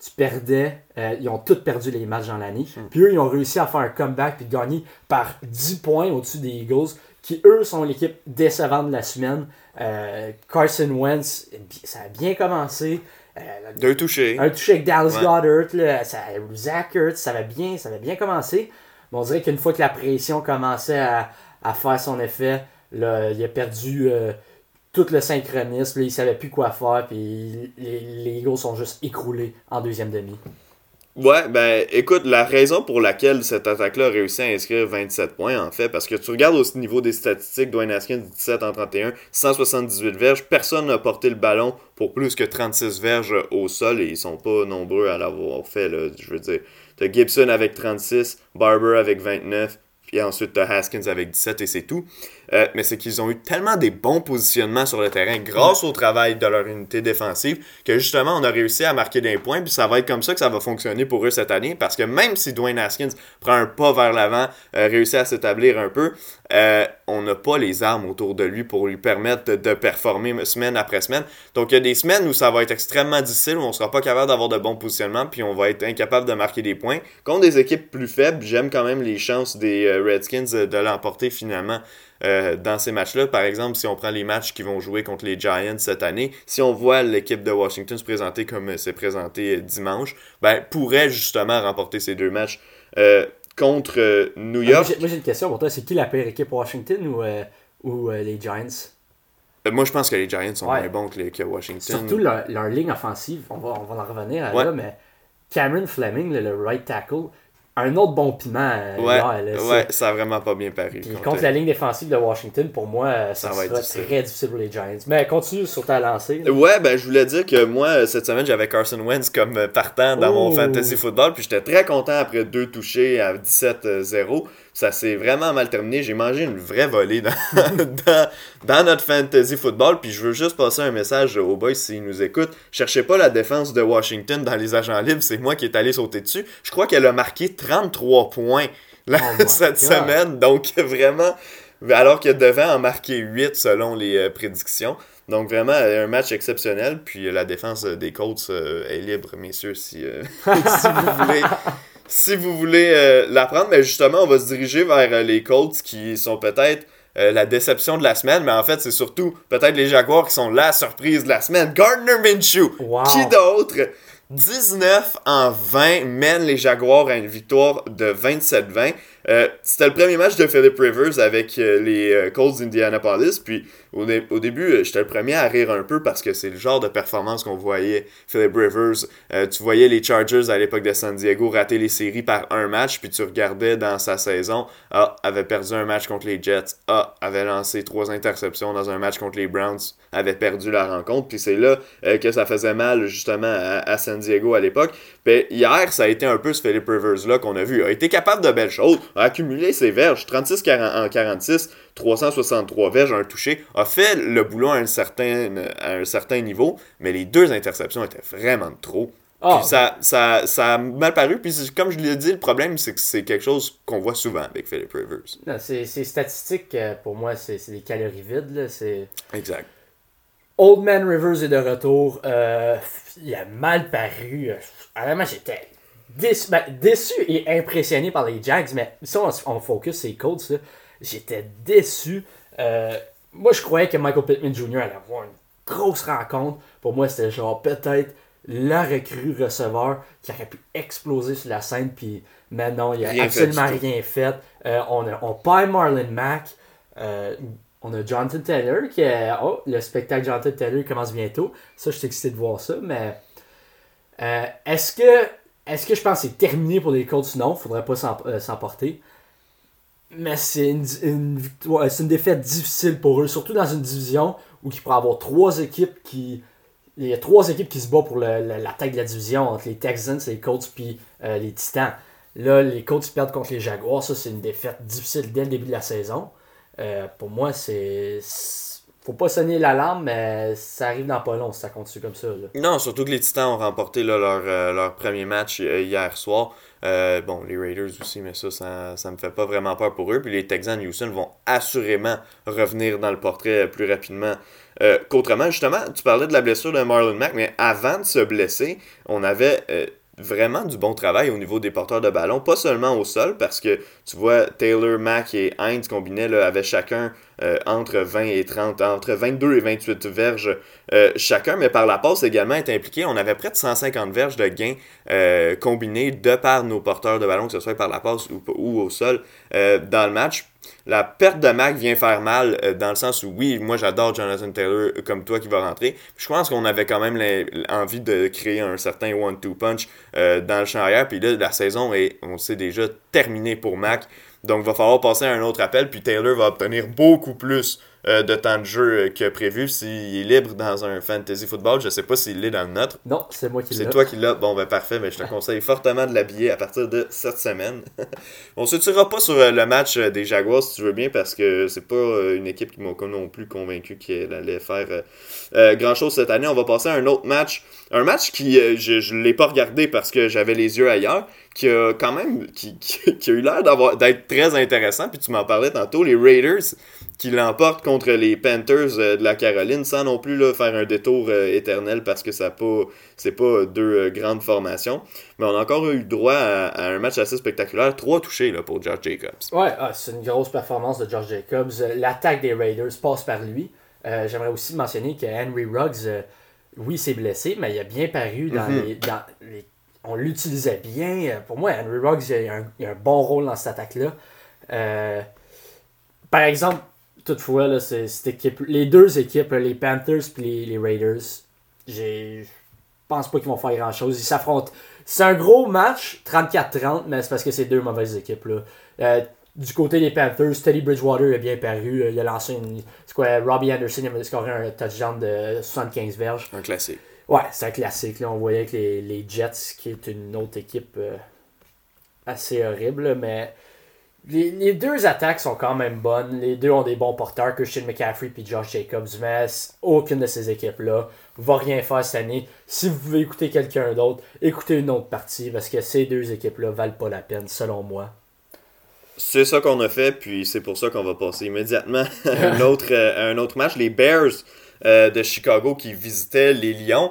Tu perdais, ils ont tous perdu les matchs dans l'année. Hmm. Puis eux, ils ont réussi à faire un comeback puis gagner par 10 points au-dessus des Eagles, qui eux sont l'équipe décevante de la semaine. Carson Wentz, ça a bien commencé. Euh, Deux touchés. Un touché avec Dallas Goddard, là, ça, Zach Ertz, ça va bien, ça va bien commencer. Mais on dirait qu'une fois que la pression commençait à, à faire son effet, là, il a perdu euh, tout le synchronisme, là, il savait plus quoi faire, puis les, les Eagles sont juste écroulés en deuxième demi. Ouais, ben écoute, la raison pour laquelle cette attaque-là a réussi à inscrire 27 points, en fait, parce que tu regardes au niveau des statistiques, Dwayne Haskins 17 en 31, 178 verges, personne n'a porté le ballon pour plus que 36 verges au sol et ils sont pas nombreux à l'avoir fait, là, je veux dire. T'as Gibson avec 36, Barber avec 29, puis ensuite t'as Haskins avec 17 et c'est tout. Euh, mais c'est qu'ils ont eu tellement des bons positionnements sur le terrain grâce au travail de leur unité défensive que justement on a réussi à marquer des points. Puis ça va être comme ça que ça va fonctionner pour eux cette année parce que même si Dwayne Haskins prend un pas vers l'avant, euh, réussit à s'établir un peu, euh, on n'a pas les armes autour de lui pour lui permettre de, performer semaine après semaine. Donc il y a des semaines où ça va être extrêmement difficile, où on sera pas capable d'avoir de bons positionnements, puis on va être incapable de marquer des points. Contre des équipes plus faibles, j'aime quand même les chances des Redskins de l'emporter finalement. Euh, dans ces matchs-là. Par exemple, si on prend les matchs qui vont jouer contre les Giants cette année, si on voit l'équipe de Washington se présenter comme c'est présenté euh, dimanche, ben, pourrait justement remporter ces deux matchs euh, contre New ah, York. moi, j'ai une question pour toi. C'est qui la pire équipe Washington ou, ou les Giants? Moi, je pense que les Giants sont moins bons que, les, que Washington. Surtout leur, ligne offensive, on va, on va en revenir à là, mais Cameron Fleming, le right tackle, un autre bon piment. Euh, ouais, ouais ça a vraiment pas bien paru. contre, la ligne défensive de Washington, pour moi, euh, ça, va être très difficile pour les Giants. Mais continue sur ta lancée. Ouais, ben je voulais dire que moi, cette semaine, j'avais Carson Wentz comme partant dans mon fantasy football, puis j'étais très content après deux touchés à 17-0 ça s'est vraiment mal terminé. J'ai mangé une vraie volée dans, dans, notre fantasy football. Puis je veux juste passer un message aux boys s'ils nous écoutent. Cherchez pas la défense de Washington dans les agents libres. C'est moi qui est allé sauter dessus. Je crois qu'elle a marqué 33 points oh cette semaine. Donc vraiment, alors qu'elle devait en marquer 8 selon les euh, prédictions. Donc vraiment un match exceptionnel. Puis la défense des Colts euh, est libre, messieurs, si, euh, si vous voulez si vous voulez euh, l'apprendre, mais justement, on va se diriger vers euh, les Colts qui sont peut-être euh, la déception de la semaine, mais en fait, c'est surtout peut-être les Jaguars qui sont la surprise de la semaine. Gardner Minshew, qui d'autre? 19 en 20 mène les Jaguars à une victoire de 27-20. C'était le premier match de Philip Rivers avec les Colts d'Indianapolis, puis au, début, euh, j'étais le premier à rire un peu parce que c'est le genre de performance qu'on voyait Philip Rivers. Euh, tu voyais les Chargers à l'époque de San Diego rater les séries par un match, puis tu regardais dans sa saison, ah, avait perdu un match contre les Jets, ah, avait lancé trois interceptions dans un match contre les Browns, avait perdu la rencontre, puis c'est là euh, que ça faisait mal justement à, San Diego à l'époque. Puis hier, ça a été un peu ce Philip Rivers-là qu'on a vu. Il a été capable de belles choses, a accumulé ses verges, 36 en 46, 363 verges, un touché, a fait le boulot à un certain, à un certain niveau, mais les deux interceptions étaient vraiment trop. Ah. ça, ça, ça a mal paru. Puis comme je l'ai dit, le problème, c'est que c'est quelque chose qu'on voit souvent avec Philip Rivers. C'est statistique, euh, pour moi, c'est des calories vides. Là. Exact. Old Man Rivers est de retour. Euh, il a mal paru. Vraiment, j'étais déçu, ben, déçu, et impressionné par les Jags. Mais si on, on focus les Colts, J'étais déçu. Euh, moi, je croyais que Michael Pittman Jr. allait avoir une grosse rencontre. Pour moi, c'était genre peut-être la recrue receveur qui aurait pu exploser sur la scène. Puis maintenant, il a absolument rien fait. Euh, on, a, on perd Marlon Mack. Euh, on a Jonathan Taylor qui est. Oh, le spectacle Jonathan Taylor commence bientôt. Ça, je suis excité de voir ça. Mais est-ce que. Est-ce que je pense que c'est terminé pour les Colts? Non, il ne faudrait pas s'emporter. Mais c'est une, une, une défaite difficile pour eux, surtout dans une division où il pourrait avoir trois équipes qui. Il y a trois équipes qui se battent pour le, la tête de la division entre les Texans, les Colts puis euh, les Titans. Là, les Colts perdent contre les Jaguars. Ça, c'est une défaite difficile dès le début de la saison. Euh, pour moi, c'est. Faut pas sonner l'alarme, mais ça arrive dans pas long si ça continue comme ça. Non, surtout que les Titans ont remporté leur, euh, leur premier match hier soir. Euh, bon, les Raiders aussi, mais ça, ça, ça me fait pas vraiment peur pour eux. Puis les Texans de Houston vont assurément revenir dans le portrait plus rapidement euh, qu'autrement. Justement, tu parlais de la blessure de Marlon Mack, mais avant de se blesser, on avait euh, vraiment du bon travail au niveau des porteurs de ballon, pas seulement au sol, parce que tu vois, Taylor, Mack et Heinz combinés là, avaient chacun euh, entre 20 et 30, entre 22 et 28 verges euh, chacun, mais par la passe également est impliqué. On avait près de 150 verges de gains euh, combinés de par nos porteurs de ballon, que ce soit par la passe ou au sol, dans le match. La perte de Mac vient faire mal euh, dans le sens où, oui, moi j'adore Jonathan Taylor euh, comme toi qui va rentrer. Je pense qu'on avait quand même envie de créer un certain one-two punch euh, dans le champ arrière. Puis là, la saison est, on sait déjà, terminée pour Mac. Donc, il va falloir passer à un autre appel. Puis Taylor va obtenir beaucoup plus euh, de temps de jeu euh, que prévu. S'il est libre dans un fantasy football, je sais pas s'il l'est dans le nôtre. Non, c'est moi qui l'ai. C'est toi qui l'as. Bon, ben parfait. Mais je te conseille fortement de l'habiller à partir de cette semaine. On se tirera pas sur euh, le match des Jaguars si tu veux bien parce que c'est pas une équipe qui m'a non plus convaincu qu'elle allait faire grand chose cette année. On va passer à un autre match. Un match qui, je ne l'ai pas regardé parce que j'avais les yeux ailleurs qui a quand même qui, qui, a eu l'air d'avoir d'être très intéressant puis tu m'en parlais tantôt les Raiders qui l'emportent contre les Panthers euh, de la Caroline sans non plus là, faire un détour euh, éternel parce que ça pas c'est pas deux euh, grandes formations mais on a encore eu droit à, un match assez spectaculaire trois touchés là, pour George Jacobs ouais ah, c'est une grosse performance de George Jacobs l'attaque des Raiders passe par lui j'aimerais aussi mentionner que Henry Ruggs oui, s'est blessé, mais il a bien paru dans, mm-hmm. les, dans les on l'utilisait bien. Pour moi, Henry Ruggs, il a, un, un bon rôle dans cette attaque-là. Euh, par exemple, toutefois, là, cette équipe, les deux équipes, les Panthers et les, les, Raiders, je pense pas qu'ils vont faire grand-chose. Ils s'affrontent. C'est un gros match, 34-30, mais c'est parce que c'est deux mauvaises équipes. Là. Euh, du côté des Panthers, Teddy Bridgewater a bien paru. Il a lancé une. C'est quoi, Robbie Anderson il a scoré un touchdown de 75 verges. Un classique. Ouais, c'est un classique. Là. On voyait que les, Jets, qui est une autre équipe euh, assez horrible, mais les, deux attaques sont quand même bonnes. Les deux ont des bons porteurs, Christian McCaffrey et Josh Jacobs, mais aucune de ces équipes-là va rien faire cette année. Si vous pouvez écouter quelqu'un d'autre, écoutez une autre partie, parce que ces deux équipes-là valent pas la peine, selon moi. C'est ça qu'on a fait, puis c'est pour ça qu'on va passer immédiatement à un autre, euh, un autre match. Les Bears euh, de Chicago qui visitaient les Lions.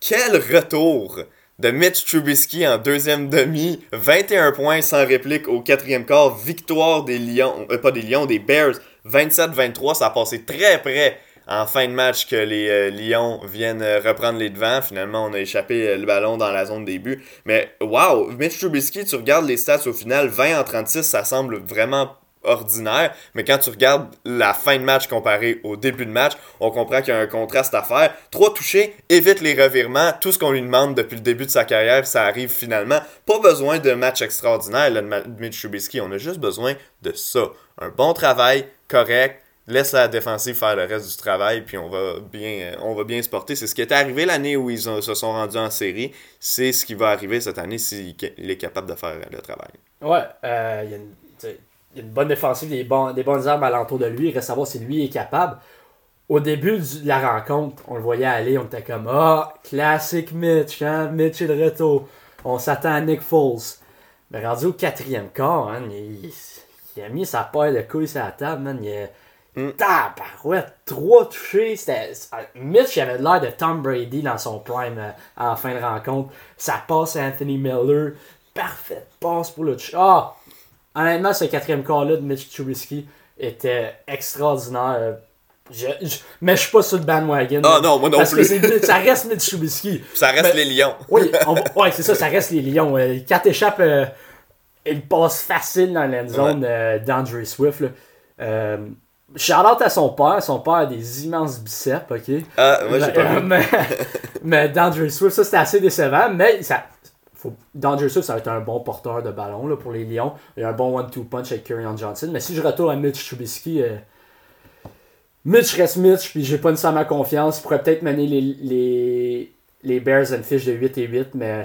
Quel retour de Mitch Trubisky en deuxième demi, 21 points sans réplique au quatrième quart, victoire des Lions, euh, pas des Lions, des Bears, 27-23, ça a passé très près en fin de match que les euh, Lions viennent reprendre les devants. Finalement, on a échappé le ballon dans la zone début. Mais wow, Mitch Trubisky, tu regardes les stats au final, 20 en 36, ça semble vraiment ordinaire, mais quand tu regardes la fin de match comparée au début de match, on comprend qu'il y a un contraste à faire. Trois touchés, évite les revirements, tout ce qu'on lui demande depuis le début de sa carrière, ça arrive finalement. Pas besoin de match extraordinaire, là, de Mitch on a juste besoin de ça. Un bon travail, correct, laisse la défensive faire le reste du travail, puis on va bien, on va bien se porter. C'est ce qui est arrivé l'année où ils se sont rendus en série. C'est ce qui va arriver cette année s'il est capable de faire le travail. Ouais, euh, il y a une il y a une bonne défensive, des, des bonnes armes alentour de lui. Il reste à savoir si lui est capable. Au début de la rencontre, on le voyait aller, on était comme Ah, classique Mitch, hein? Mitch est de retour. On s'attend à Nick Foles. Mais rendu au quatrième quart, hein, il, a mis sa paille de couilles sur la table, man. Il a. Mm. Tabarouette, trois touchés. Mitch avait l'air de Tom Brady dans son prime euh, en fin de rencontre. Ça passe à Anthony Miller. Parfaite passe pour le. Ah! Honnêtement, ce quatrième quart-là de Mitch Trubisky était extraordinaire. Je, mais je suis pas sur le bandwagon. Ah non, moi non parce plus. Que ça reste Mitch Trubisky. Ça reste les Lions. oui, ouais, c'est ça, ça reste les Lions. Euh, quand échappe, euh, il passe facile dans la zone euh, d'Andre Swift. Euh, Shout-out à son père. Son père a des immenses biceps, ok? Ah, moi j'ai pas vu. mais, mais d'Andre Swift, ça c'était assez décevant, mais ça, faut, Swift, ça va être un bon porteur de ballon là, pour les Lions. Il y a un bon one-two punch avec Kerryon Johnson. Mais si je retourne à Mitch Trubisky, euh, Mitch reste Mitch, puis j'ai pas nécessairement confiance. Il pourrait peut-être mener les, les, les Bears une fiche de 8 et 8, mais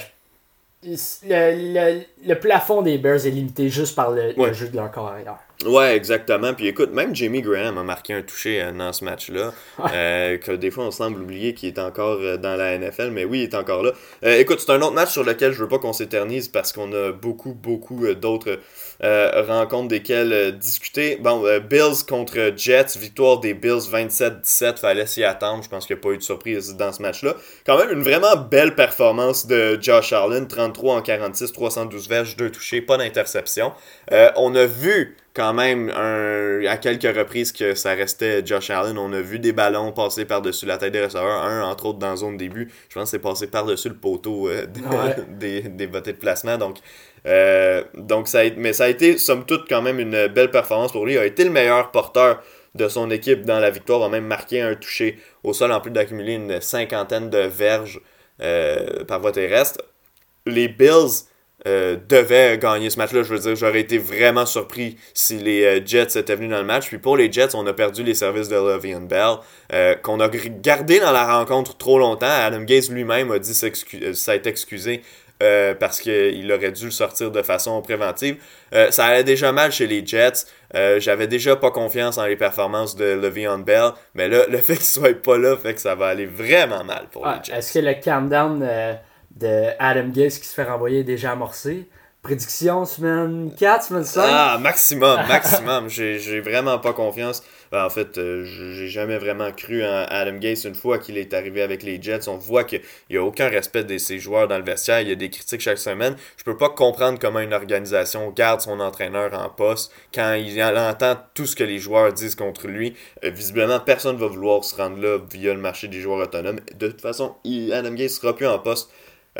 le, le, plafond des Bears est limité juste par le, jeu de leur carrière. Ouais, exactement. Puis écoute, même Jamie Graham a marqué un touché euh, dans ce match-là. Euh, que des fois, on semble oublier qu'il est encore euh, dans la NFL, mais oui, il est encore là. écoute, c'est un autre match sur lequel je veux pas qu'on s'éternise parce qu'on a beaucoup, beaucoup d'autres rencontres desquelles discuter. Bon, Bills contre Jets, victoire des Bills 27-17, fallait s'y attendre. Je pense qu'il n'y a pas eu de surprise dans ce match-là. Quand même, une vraiment belle performance de Josh Allen, 33 en 46, 312 verges, 2 touchés, pas d'interception. on a vu quand même un, à quelques reprises que ça restait Josh Allen. On a vu des ballons passer par-dessus la tête des receveurs, un entre autres dans la zone début. Je pense que c'est passé par-dessus le poteau euh, des, des, de placement. Donc, euh, donc ça a, mais ça a été, somme toute, quand même une belle performance pour lui. Il a été le meilleur porteur de son équipe dans la victoire, a même marqué un touché au sol en plus d'accumuler une cinquantaine de verges euh, par voie terrestre. Les Bills euh, devaient gagner ce match-là. Je veux dire, j'aurais été vraiment surpris si les euh, Jets étaient venus dans le match. Puis pour les Jets, on a perdu les services de Le'Veon Bell, qu'on a gardé dans la rencontre trop longtemps. Adam Gaze lui-même a dit été excusé euh, parce qu'il aurait dû le sortir de façon préventive. Euh, ça allait déjà mal chez les Jets. Euh, j'avais déjà pas confiance en les performances de Le'Veon Bell. Mais là, le fait qu'il soit pas là fait que ça va aller vraiment mal pour les Jets. Est-ce que le countdown de Adam Gase qui se fait renvoyer déjà amorcé? Prédiction semaine 4, semaine 5? Ah, maximum, maximum. J'ai vraiment pas confiance. Ben, en fait, euh, j'ai jamais vraiment cru en Adam Gase une fois qu'il est arrivé avec les Jets. On voit qu'il n'y a aucun respect de ses joueurs dans le vestiaire. Il y a des critiques chaque semaine. Je peux pas comprendre comment une organisation garde son entraîneur en poste quand il entend tout ce que les joueurs disent contre lui. Euh, visiblement, personne ne va vouloir se rendre là via le marché des joueurs autonomes. De toute façon, Adam Gase sera plus en poste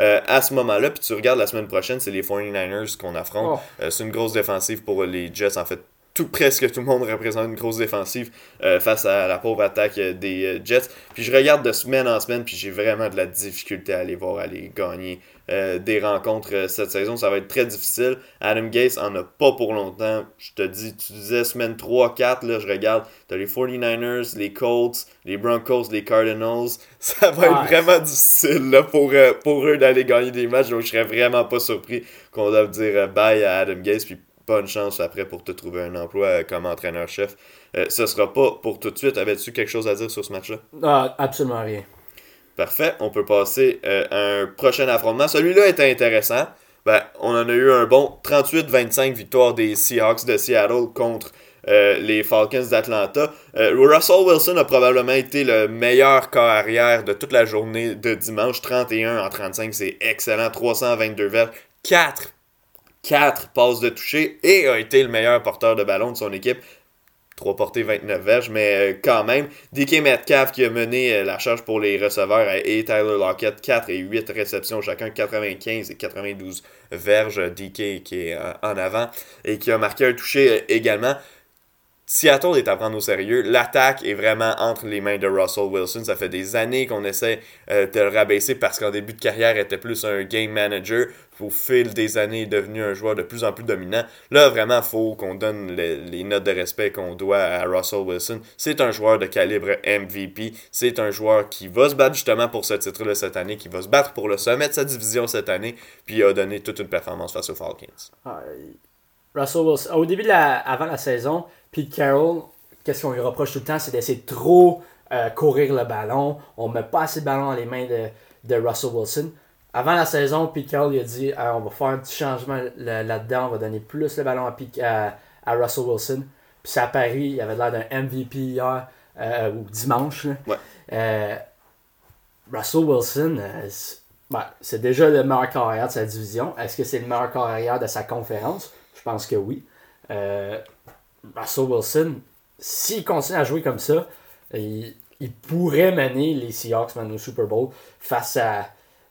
euh, à ce moment-là. Puis tu regardes la semaine prochaine, c'est les 49ers qu'on affronte. Oh. Euh, c'est une grosse défensive pour les Jets. En fait, tout, presque tout le monde représente une grosse défensive euh, face à la pauvre attaque des Jets. Puis je regarde de semaine en semaine, puis j'ai vraiment de la difficulté à aller voir aller gagner euh, des rencontres euh, cette saison. Ça va être très difficile. Adam Gase en a pas pour longtemps. Je te dis, tu disais semaine 3-4, là, je regarde. T'as les 49ers, les Colts, les Broncos, les Cardinals. Ça va être vraiment difficile là, pour, euh, pour eux d'aller gagner des matchs. Donc je serais vraiment pas surpris qu'on doive dire bye à Adam Gase. Puis bonne chance après pour te trouver un emploi comme entraîneur-chef. ce sera pas pour tout de suite. Avais-tu quelque chose à dire sur ce match-là? Ah, absolument rien. Parfait, on peut passer euh, à un prochain affrontement. Celui-là est intéressant. Ben, on en a eu un bon 38-25 victoire des Seahawks de Seattle contre euh, les Falcons d'Atlanta. Euh, Russell Wilson a probablement été le meilleur corps arrière de toute la journée de dimanche. 31 en 35, c'est excellent. 322 verts, 4 4 passes de toucher et a été le meilleur porteur de ballon de son équipe 3 portées, 29 verges, mais euh, quand même. DK Metcalf qui a mené euh, la charge pour les receveurs et Tyler Lockett, 4 et 8 réceptions chacun, 95 et 92 verges. DK qui est euh, en avant et qui a marqué un touché également. Seattle est à prendre au sérieux. L'attaque est vraiment entre les mains de Russell Wilson. Ça fait des années qu'on essaie de le rabaisser parce qu'en début de carrière, il était plus un game manager au fil des années, est devenu un joueur de plus en plus dominant. Là, vraiment, il faut qu'on donne les, notes de respect qu'on doit à Russell Wilson. C'est un joueur de calibre MVP. C'est un joueur qui va se battre justement pour ce titre-là cette année, qui va se battre pour le sommet de sa division cette année, puis il a donné toute une performance face aux Falcons. Ah, Russell Wilson, au début de la, avant la saison, Pete Carroll, qu'est-ce qu'on lui reproche tout le temps, c'est d'essayer de trop euh, courir le ballon. On met pas assez de ballon dans les mains de, de Russell Wilson avant la saison, Pete Carroll a dit on va faire un petit changement là-dedans, on va donner plus le ballon à, à, Russell Wilson. Puis ça a Paris, il avait l'air d'un MVP hier, euh, ou dimanche. Euh, Russell Wilson, ben, c'est déjà le meilleur carrière de sa division. Est-ce que c'est le meilleur carrière de sa conférence? Je pense que oui. Russell Wilson, s'il continue à jouer comme ça, il, pourrait mener les Seahawks au Super Bowl face à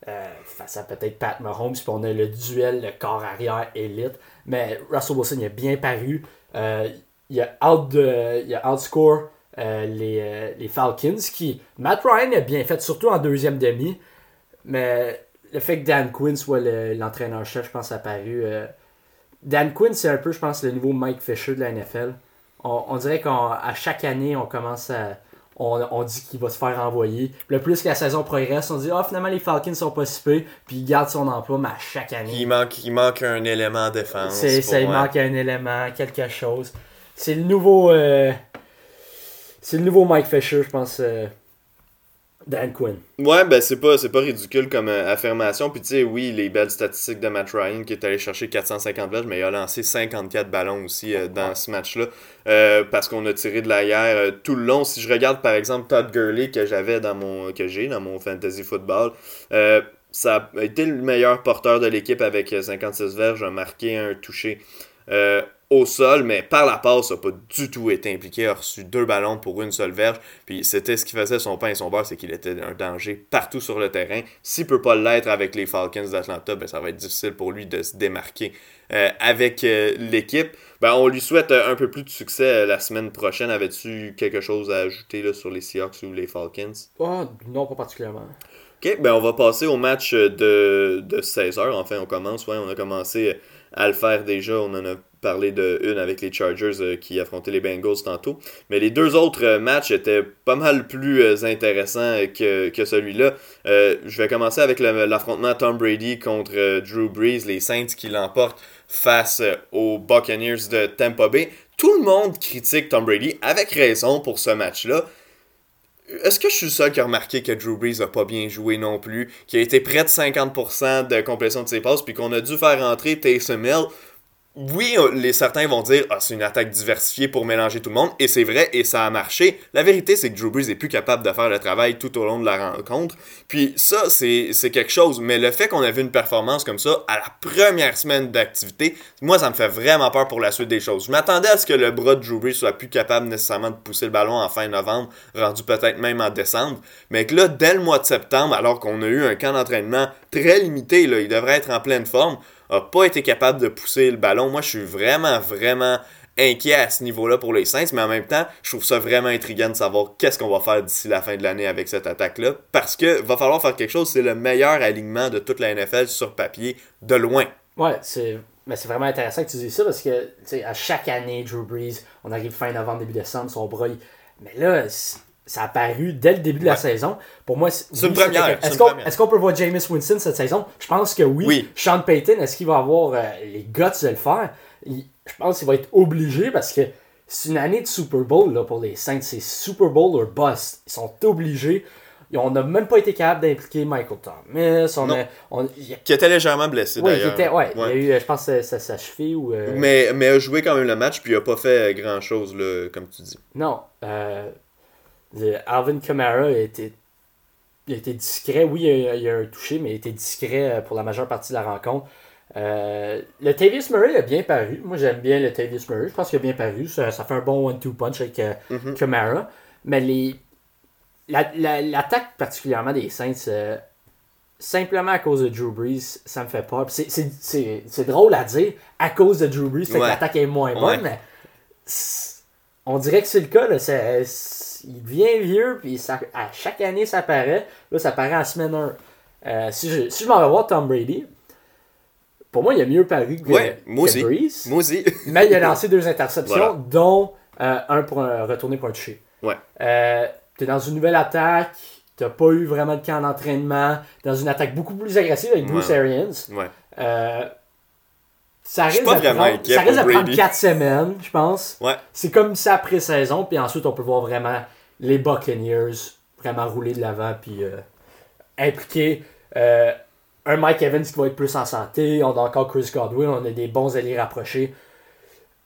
euh, à peut-être Pat Mahomes, puis on a le duel, le corps arrière élite. Mais Russell Wilson, il a bien paru. Euh, il, a out de, il a outscore euh, les, les, Falcons, qui Matt Ryan a bien fait, surtout en deuxième demi. Mais le fait que Dan Quinn soit l'entraîneur-chef, je pense, a paru. Dan Quinn, c'est un peu, je pense, le nouveau Mike Fisher de la NFL. On, on dirait qu'à chaque année, on commence à on, dit qu'il va se faire envoyer. Le plus que la saison progresse, on dit Ah, finalement, les Falcons sont pas si puis il garde son emploi, mais à chaque année. Il manque, il manque un élément défense. C'est, ça, il manque un élément, quelque chose. C'est le nouveau. Euh, c'est le nouveau Mike Fisher, je pense. Euh, Dan Quinn. Ouais, ben c'est pas, pas ridicule comme euh, affirmation. Puis tu sais, oui, les belles statistiques de Matt Ryan qui est allé chercher 450 plages, mais il a lancé 54 ballons aussi euh, dans ce match-là. Euh, parce qu'on a tiré de la guerre tout le long. Si je regarde par exemple Todd Gurley que j'avais dans mon. que j'ai dans mon fantasy football, ça a été le meilleur porteur de l'équipe avec 56 verges, a marqué un touché. Au sol, mais par la passe, n'a pas du tout été impliqué. Il a reçu deux ballons pour une seule verge. Puis c'était ce qui faisait son pain et son beurre, c'est qu'il était un danger partout sur le terrain. S'il peut pas l'être avec les Falcons d'Atlanta, ben, ça va être difficile pour lui de se démarquer euh, avec euh, l'équipe. Ben, on lui souhaite euh, un peu plus de succès la semaine prochaine. Avais-tu quelque chose à ajouter là, sur les Seahawks ou les Falcons? Oh, non, pas particulièrement. Ok, ben on va passer au match de, de 16h. Enfin, on commence. Ouais, on a commencé à le faire déjà. On en a parlé de une avec les Chargers qui affrontaient les Bengals tantôt. Mais les deux autres matchs étaient pas mal plus intéressants que, celui-là. je vais commencer avec l'affrontement Tom Brady contre Drew Brees, les Saints qui l'emportent face aux Buccaneers de Tampa Bay. Tout le monde critique Tom Brady, avec raison pour ce match-là. Est-ce que je suis le seul qui a remarqué que Drew Brees a pas bien joué non plus, qui a été près de 50% de complétion de ses passes, puis qu'on a dû faire rentrer Taysom Hill oui, euh, les certains vont dire ah, c'est une attaque diversifiée pour mélanger tout le monde, et c'est vrai, et ça a marché. La vérité, c'est que Drew Brees est plus capable de faire le travail tout au long de la rencontre. Puis ça, c'est quelque chose. Mais le fait qu'on ait vu une performance comme ça à la première semaine d'activité, moi, ça me fait vraiment peur pour la suite des choses. Je m'attendais à ce que le bras de Drew Brees soit plus capable nécessairement de pousser le ballon en fin novembre, rendu peut-être même en décembre. Mais que là, dès le mois de septembre, alors qu'on a eu un camp d'entraînement très limité, il devrait être en pleine forme a pas été capable de pousser le ballon. Moi, je suis vraiment, vraiment inquiet à ce niveau-là pour les Saints, mais en même temps, je trouve ça vraiment intriguant de savoir qu'est-ce qu'on va faire d'ici la fin de l'année avec cette attaque-là, parce que va falloir faire quelque chose, c'est le meilleur alignement de toute la NFL sur papier, de loin. Ouais, c'est mais c'est vraiment intéressant que tu dises ça parce que à chaque année, Drew Brees, on arrive fin novembre, début décembre, son bras. Mais là, ça a apparu dès le début de la saison. Pour moi, c'est une première. Est-ce qu'on peut voir Jameis Winston cette saison? Je pense que oui. Sean Payton, est-ce qu'il va avoir euh, les guts de le faire? Je pense qu'il va être obligé parce que c'est une année de Super Bowl là, pour les Saints. C'est Super Bowl or bust. Ils sont obligés. on n'a même pas été capable d'impliquer Michael Thomas. On Qui était légèrement blessé oui, d'ailleurs. Était, ouais, Il a eu, je pense, sa, cheville. Ou, euh, mais, mais a joué quand même le match, puis il n'a pas fait grand-chose, comme tu dis. Non. Euh, Alvin Kamara a été, discret. Oui, il a, un touché, mais il était discret euh, pour la majeure partie de la rencontre. Euh, le Tavius Murray a bien paru. Moi, j'aime bien le Tavius Murray. Je pense qu'il a bien paru. Ça, fait un bon one-two punch avec euh, mm-hmm. Kamara. Mais les, l'attaque particulièrement des Saints, simplement à cause de Drew Brees, ça me fait peur. C'est drôle à dire, à cause de Drew Brees, l'attaque est moins bonne, mais on dirait que c'est le cas. Là, il devient vieux, puis ça, à chaque année, ça paraît. Là, ça paraît en semaine 1. Euh, si je, si je m'en vais voir Tom Brady, pour moi, il a mieux paru que, ouais, moi aussi. Moi aussi. mais il a lancé deux interceptions, dont euh, un pour un, retourner pour un toucher. Ouais. Euh, t'es dans une nouvelle attaque, t'as pas eu vraiment de camp d'entraînement, dans une attaque beaucoup plus agressive avec Bruce Arians. Ouais. Euh, ça risque, de prendre, ça risque de prendre 4 semaines, je pense. Ouais. C'est comme ça pré-saison, puis ensuite on peut voir vraiment les Buccaneers vraiment rouler de l'avant, puis euh, impliquer euh, un Mike Evans qui va être plus en santé. On a encore Chris Godwin, on a des bons alliés rapprochés.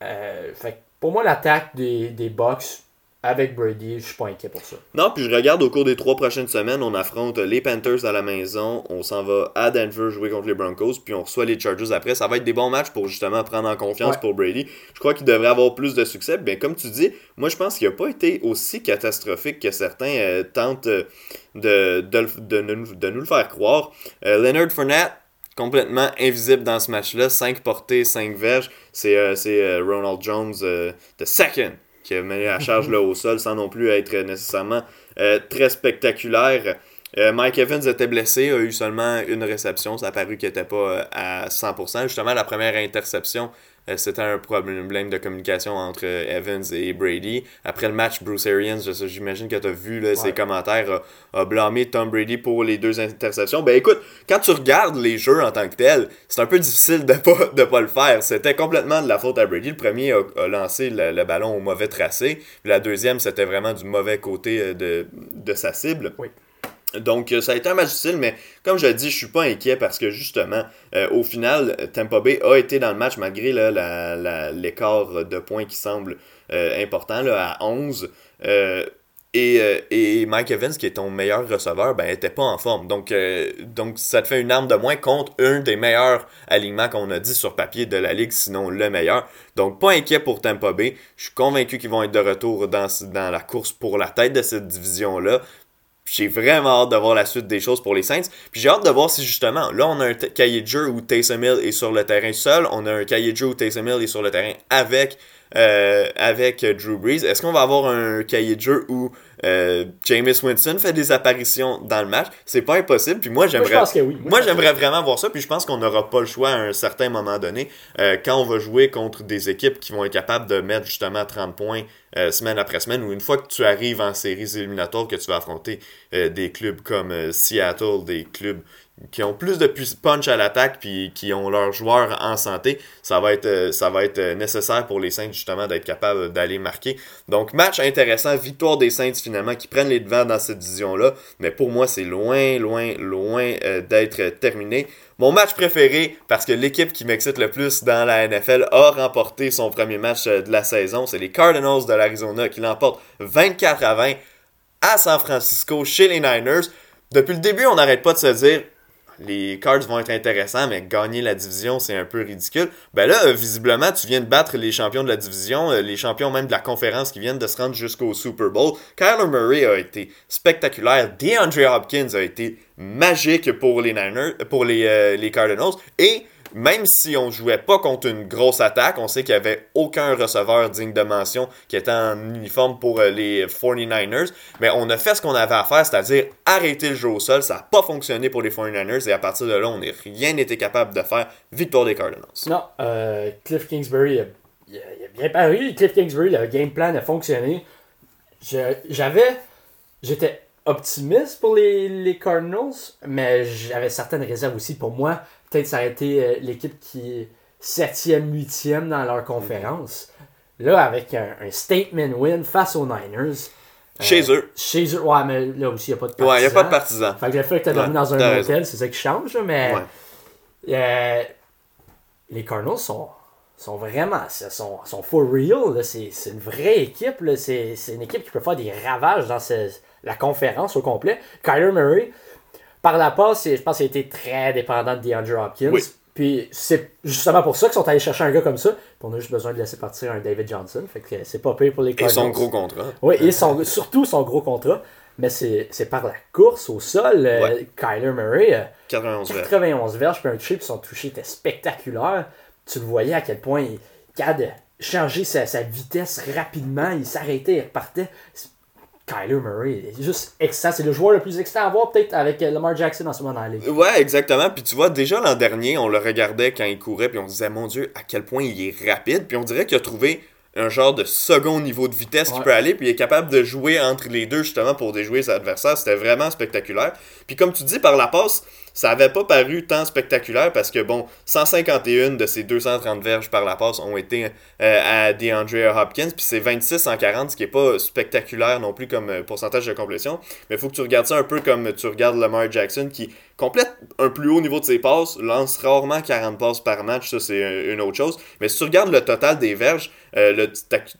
Euh, fait pour moi, l'attaque des, des Bucks, avec Brady, je suis pas inquiet pour ça. Non, puis je regarde au cours des trois prochaines semaines, on affronte les Panthers à la maison, on s'en va à Denver jouer contre les Broncos, puis on reçoit les Chargers après. Ça va être des bons matchs pour justement prendre en confiance pour Brady. Je crois qu'il devrait avoir plus de succès. Bien, comme tu dis, moi je pense qu'il n'a pas été aussi catastrophique que certains euh, tentent euh, de, de, nous le faire croire. Euh, Leonard Fournette, complètement invisible dans ce match-là. 5 portées, 5 verges. C'est Ronald Jones, the second qui mené la charge là, au sol sans non plus être nécessairement euh, très spectaculaire. Euh, Mike Evans était blessé, a eu seulement une réception. Ça a paru qu'il n'était pas euh, à 100%. Justement, la première interception, c'était un problème de communication entre Evans et Brady. Après le match, Bruce Arians, j'imagine que tu as vu ses commentaires, a, blâmé Tom Brady pour les deux interceptions. Ben écoute, quand tu regardes les jeux en tant que tel, c'est un peu difficile de pas, de pas le faire. C'était complètement de la faute à Brady. Le premier a, lancé le, ballon au mauvais tracé. la deuxième, c'était vraiment du mauvais côté de, de sa cible. Oui. Donc, euh, ça a été un match difficile, mais comme je l'ai dit, je suis pas inquiet parce que justement, euh, au final, Tampa Bay a été dans le match malgré l'écart de points qui semble euh, important là, à 11. et, Mike Evans, qui est ton meilleur receveur, ben, était pas en forme. Donc, donc, ça te fait une arme de moins contre un des meilleurs alignements qu'on a dit sur papier de la ligue, sinon le meilleur. Donc, pas inquiet pour Tampa Bay. Je suis convaincu qu'ils vont être de retour dans, dans la course pour la tête de cette division-là. J'ai vraiment hâte de voir la suite des choses pour les Saints. Puis j'ai hâte de voir si justement, là, on a un cahier de jeu où Taysom Hill est sur le terrain seul. On a un cahier de jeu où Taysom Hill est sur le terrain avec euh, Drew Brees. Est-ce qu'on va avoir un cahier de jeu où euh, Jameis Winston fait des apparitions dans le match? C'est pas impossible. Puis moi, j'aimerais. Moi, j'aimerais vraiment voir ça. Puis je pense qu'on n'aura pas le choix à un certain moment donné euh, quand on va jouer contre des équipes qui vont être capables de mettre justement 30 points euh, semaine après semaine. Ou une fois que tu arrives en séries éliminatoires, que tu vas affronter des clubs comme Seattle, des clubs qui ont plus de punch à l'attaque puis qui ont leurs joueurs en santé, ça va être, euh, ça va être euh, nécessaire pour les Saints justement d'être capable d'aller marquer. Donc match intéressant, victoire des Saints finalement qui prennent les devants dans cette division-là, mais pour moi c'est loin, loin, loin euh, d'être terminé. Mon match préféré, parce que l'équipe qui m'excite le plus dans la NFL a remporté son premier match de la saison, c'est les Cardinals de l'Arizona qui l'emportent 24 à 20 à San Francisco chez les Niners. Depuis le début, on n'arrête pas de se dire les Cards vont être intéressants, mais gagner la division, c'est un peu ridicule. Ben là, euh, visiblement, tu viens de battre les champions de la division, euh, les champions même de la conférence qui viennent de se rendre jusqu'au Super Bowl. Kyler Murray a été spectaculaire. DeAndre Hopkins a été magique pour les Niners, pour les, euh, les Cardinals. Et même si on jouait pas contre une grosse attaque, on sait qu'il n'y avait aucun receveur digne de mention qui était en uniforme pour euh, les 49ers, mais on a fait ce qu'on avait à faire, c'est-à-dire arrêter le jeu au sol. Ça n'a pas fonctionné pour les 49ers et à partir de là, on n'a rien été capable de faire. Victoire des Cardinals. Non, euh, Cliff Kingsbury, il a, bien paru. Cliff Kingsbury, le game plan a fonctionné. J'avais. J'étais optimiste pour les Cardinals, mais j'avais certaines réserves aussi pour moi peut-être ça a été euh, l'équipe qui est 7e, 8e dans leur conférence. Là, avec un, statement win face aux Niners. Euh, chez eux. Chez eux. Ouais, mais là aussi, il n'y a pas de partisans. Ouais, il n'y a pas de partisans. Fait que le fait que tu dormi dans un hôtel, c'est ça qui change, mais. Euh, les Cardinals sont, sont vraiment. sont, sont for real. C'est une vraie équipe. C'est une équipe qui peut faire des ravages dans la conférence au complet. Kyler Murray par la passe, je pense qu'il a été très dépendant de DeAndre Hopkins. Puis c'est justement pour ça qu'ils sont allés chercher un gars comme ça. Puis on a juste besoin de laisser partir un David Johnson. Fait que c'est pas payé pour les Cardinals. Et son gros contrat. Oui, et surtout son gros contrat. Mais c'est par la course au sol. Euh, Kyler Murray. 91, euh, 91 verges. Puis un chip, son touché était spectaculaire. Tu le voyais à quel point il, a de changer sa, sa vitesse rapidement. Il s'arrêtait, il repartait. Kyler Murray, est juste excitant. C'est le joueur le plus excitant à voir, peut-être, avec euh, Lamar Jackson en ce moment dans la ligue. Ouais, exactement. Puis tu vois, déjà l'an dernier, on le regardait quand il courait, puis on disait, mon Dieu, à quel point il est rapide. Puis on dirait qu'il a trouvé un genre de second niveau de vitesse qui peut aller, puis il est capable de jouer entre les deux, justement, pour déjouer ses adversaires. C'était vraiment spectaculaire. Puis comme tu dis, par la passe, ça avait pas paru tant spectaculaire parce que, bon, 151 de ces 230 verges par la passe ont été euh, à DeAndre Hopkins, puis c'est 26 en 40, ce qui est pas spectaculaire non plus comme euh, pourcentage de complétion. Mais il faut que tu regardes ça un peu comme tu regardes Lamar Jackson qui complète un plus haut niveau de ses passes, lance rarement 40 passes par match, ça c'est une autre chose. Mais si tu regardes le total des verges, euh,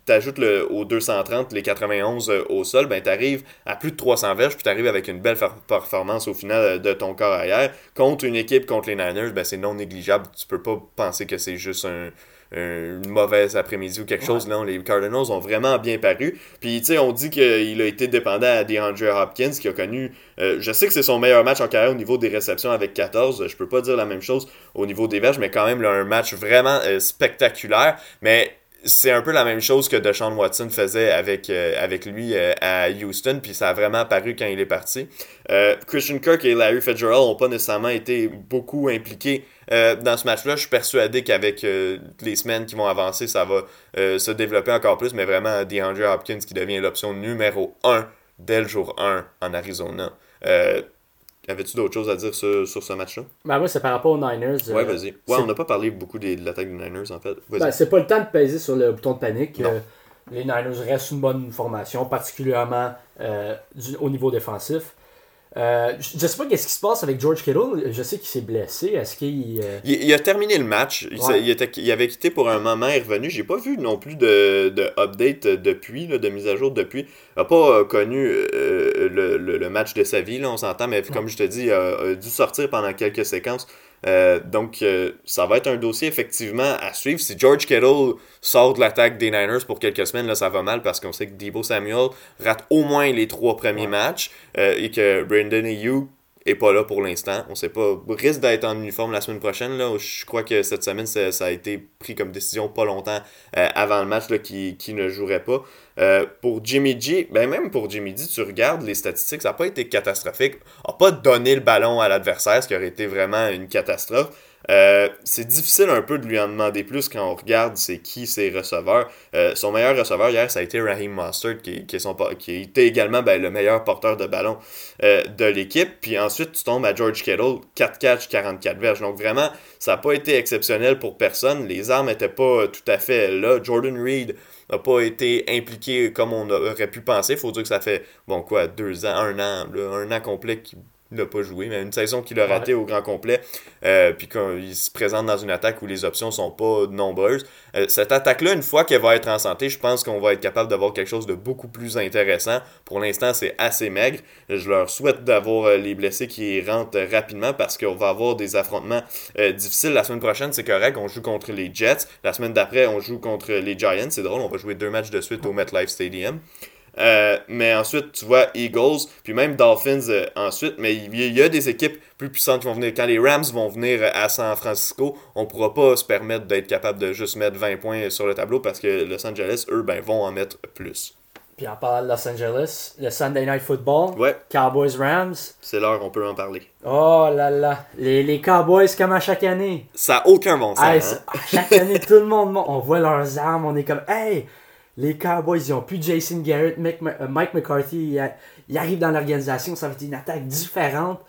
tu ajoutes aux 230 les 91 au sol, ben tu arrives à plus de 300 verges, puis tu arrives avec une belle performance au final de ton corps arrière contre une équipe contre les Niners, ben, c'est non négligeable. Tu peux pas penser que c'est juste un, une mauvaise après-midi ou quelque chose. Non, les Cardinals ont vraiment bien paru. Puis, tu sais, on dit qu'il a été dépendant à DeAndre Hopkins, qui a connu. Euh, je sais que c'est son meilleur match en carrière au niveau des réceptions avec 14. Je peux pas dire la même chose au niveau des verges, mais quand même, un match vraiment euh, spectaculaire. Mais c'est un peu la même chose que Deshaun Watson faisait avec, euh, lui euh, à Houston, puis ça a vraiment apparu quand il est parti. Euh, Christian Kirk et Larry Fitzgerald n'ont pas nécessairement été beaucoup impliqués dans ce match-là. Je suis persuadé qu'avec les semaines qui vont avancer, ça va se développer encore plus, mais vraiment DeAndre Hopkins qui devient l'option numéro 1 dès le jour 1 en Arizona. Avais-tu d'autres choses à dire sur, ce match-là? Ben moi, c'est par rapport aux Niners. Ouais, vas-y. Ouais, on n'a pas parlé beaucoup de, l'attaque des Niners, en fait. Ben, c'est pas le temps de peser sur le bouton de panique. Euh, les Niners restent une bonne formation, particulièrement euh, au niveau défensif. Euh, je sais pas qu'est-ce qui se passe avec George Kittle. Je sais qu'il s'est blessé. Est-ce qu'il. Euh, il, a terminé le match. Il, était, il, avait quitté pour un moment, il est revenu. J'ai pas vu non plus de, de update depuis, de mise à jour depuis. Il n'a pas euh, connu le, le, match de sa vie, là, on s'entend, mais comme je te dis, il a, dû sortir pendant quelques séquences. Donc, ça va être un dossier effectivement à suivre. Si George Kittle sort de l'attaque des Niners pour quelques semaines, là, ça va mal parce qu'on sait que Debo Samuel rate au moins les trois premiers matchs et que Brandon Ayuk est pas là pour l'instant. On sait pas. Risque d'être en uniforme la semaine prochaine. Je crois que cette semaine, ça, a été pris comme décision pas longtemps euh, avant le match qui, qui ne jouerait pas. Euh, pour Jimmy G, ben même pour Jimmy G, tu regardes les statistiques, ça n'a pas été catastrophique. n'a pas donné le ballon à l'adversaire, ce qui aurait été vraiment une catastrophe. Euh, c'est difficile un peu de lui en demander plus quand on regarde c'est qui ses receveurs. Euh, son meilleur receveur hier, ça a été Raheem Mostert, qui, qui, son, qui était également ben, le meilleur porteur de ballon euh, de l'équipe. Puis ensuite, tu tombes à George Kittle, 4 catch, 44 verges. Donc vraiment, ça n'a pas été exceptionnel pour personne. Les armes n'étaient pas tout à fait là. Jordan Reed n'a pas été impliqué comme on aurait pu penser. Faut dire que ça fait, bon quoi, deux ans, un an, un an complet qui n'a pas joué, mais une saison qu'il a raté au grand complet, euh, puis qu'il se présente dans une attaque où les options sont pas nombreuses. Euh, cette attaque-là, une fois qu'elle va être en santé, je pense qu'on va être capable d'avoir quelque chose de beaucoup plus intéressant. Pour l'instant, c'est assez maigre. Je leur souhaite d'avoir euh, les blessés qui rentrent rapidement parce qu'on va avoir des affrontements difficiles. La semaine prochaine, c'est correct, on joue contre les Jets. La semaine d'après, on joue contre les Giants. C'est drôle, on va jouer deux matchs de suite au MetLife Stadium. Euh, mais ensuite, tu vois Eagles, puis même Dolphins euh, ensuite. Mais il y, a des équipes plus puissantes qui vont venir. Quand les Rams vont venir à San Francisco, on ne pourra pas se permettre d'être capable de juste mettre 20 points sur le tableau parce que Los Angeles, eux, ben, vont en mettre plus. Puis en parlant de Los Angeles, le Sunday Night Football, ouais. Cowboys Rams. C'est l'heure, on peut en parler. Oh là là, les, les Cowboys comme à chaque année. Ça n'a aucun bon sens. hein? chaque année, tout le monde, on voit leurs armes, on est comme, hey, les Cowboys, ils n'ont plus Jason Garrett, Mike, euh, McCarthy, il, arrive dans l'organisation, ça va être une attaque différente.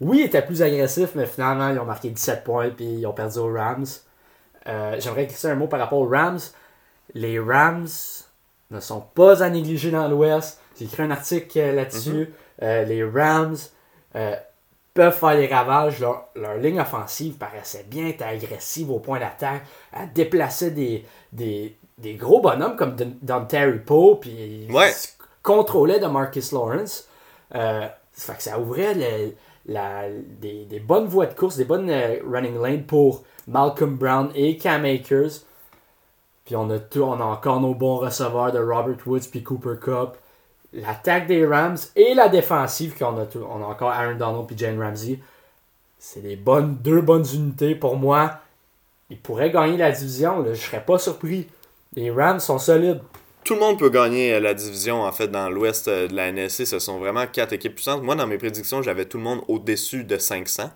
Oui, il était plus agressif, mais finalement, ils ont marqué 17 points puis ils ont perdu aux Rams. Euh, j'aimerais glisser un mot par rapport aux Rams. Les Rams ne sont pas à négliger dans l'Ouest. J'ai écrit un article euh, là-dessus. Mm-hmm. les Rams peuvent faire des ravages. Leur, leur, ligne offensive paraissait bien être agressive au point d'attaque, déplacer des, des, des gros bonhommes comme Don Terry Poe, puis ouais. contrôlait de Marcus Lawrence. Euh, ça fait que ça ouvrait la, des, des, bonnes voies de course, des bonnes euh, running lanes pour Malcolm Brown et Cam Akers. Puis on a, tout, on a encore nos bons receveurs de Robert Woods puis Cooper Cup. L'attaque des Rams et la défensive, qu'on a, tout, on a encore Aaron Donald puis Jane Ramsey. C'est des bonnes, deux bonnes unités pour moi. Ils pourraient gagner la division, là, je serais pas surpris. Les Rams sont solides. Tout le monde peut gagner euh, la division en fait dans l'ouest euh, de la NSC. Ce sont vraiment quatre équipes puissantes. Moi, dans mes prédictions, j'avais tout le monde au-dessus de 500.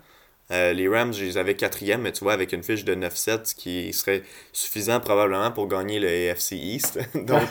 Euh, les Rams, je les avais quatrième, mais tu vois, avec une fiche de 9-7, qui serait suffisant probablement pour gagner le AFC East. Donc,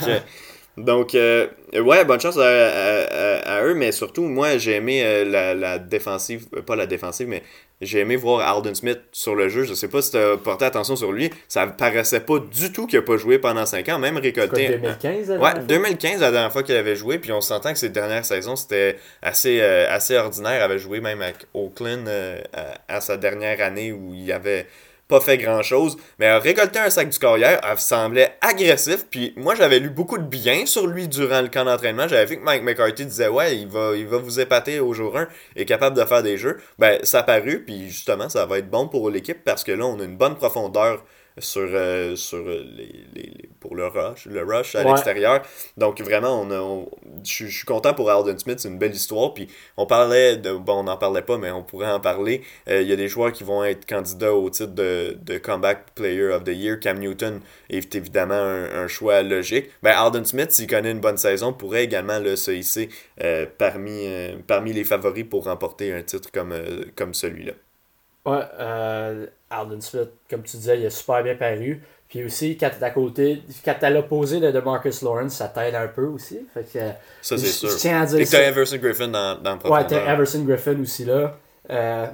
donc ouais, bonne chance à, eux, mais surtout, moi, j'ai aimé la, la, défensive, pas la défensive, mais j'ai aimé voir Alden Smith sur le jeu. Je sais pas si tu as porté attention sur lui. Ça paraissait pas du tout qu'il a pas joué pendant 5 ans, même récolté. 2015 Ouais, 2015 la dernière fois qu'il avait joué, puis on s'entend que ses dernières saisons c'était assez, euh, assez ordinaire. Il avait joué même avec Oakland euh, à, sa dernière année où il avait pas fait grand chose, mais a récolté un sac du carrière, elle semblait agressif, puis moi j'avais lu beaucoup de bien sur lui durant le camp d'entraînement, j'avais vu que Mike McCarthy disait ouais, il va, il va vous épater au jour 1, et capable de faire des jeux, ben ça a paru, puis justement ça va être bon pour l'équipe parce que là on a une bonne profondeur sur, euh, sur euh, les, les, pour le rush, le rush à l'extérieur. Donc vraiment, on, je, suis content pour Alden Smith, c'est une belle histoire. Puis on parlait de, bon, on n'en parlait pas, mais on pourrait en parler. Euh, il y a des joueurs qui vont être candidats au titre de, de Comeback Player of the Year. Cam Newton est évidemment un, choix logique. Ben, Alden Smith, s'il connaît une bonne saison, pourrait également le se hisser parmi, parmi les favoris pour remporter un titre comme, comme celui-là. Ouais, euh, Alden Smith, comme tu disais, il a super bien paru. Puis aussi, quand t'es à côté, quand t'es à l'opposé de, Marcus Lawrence, ça t'aide un peu aussi. Fait que, ça, c'est sûr. Je tiens à dire Et t'as Everson Griffin dans, dans le Ouais, t'as Everson Griffin aussi là. Euh,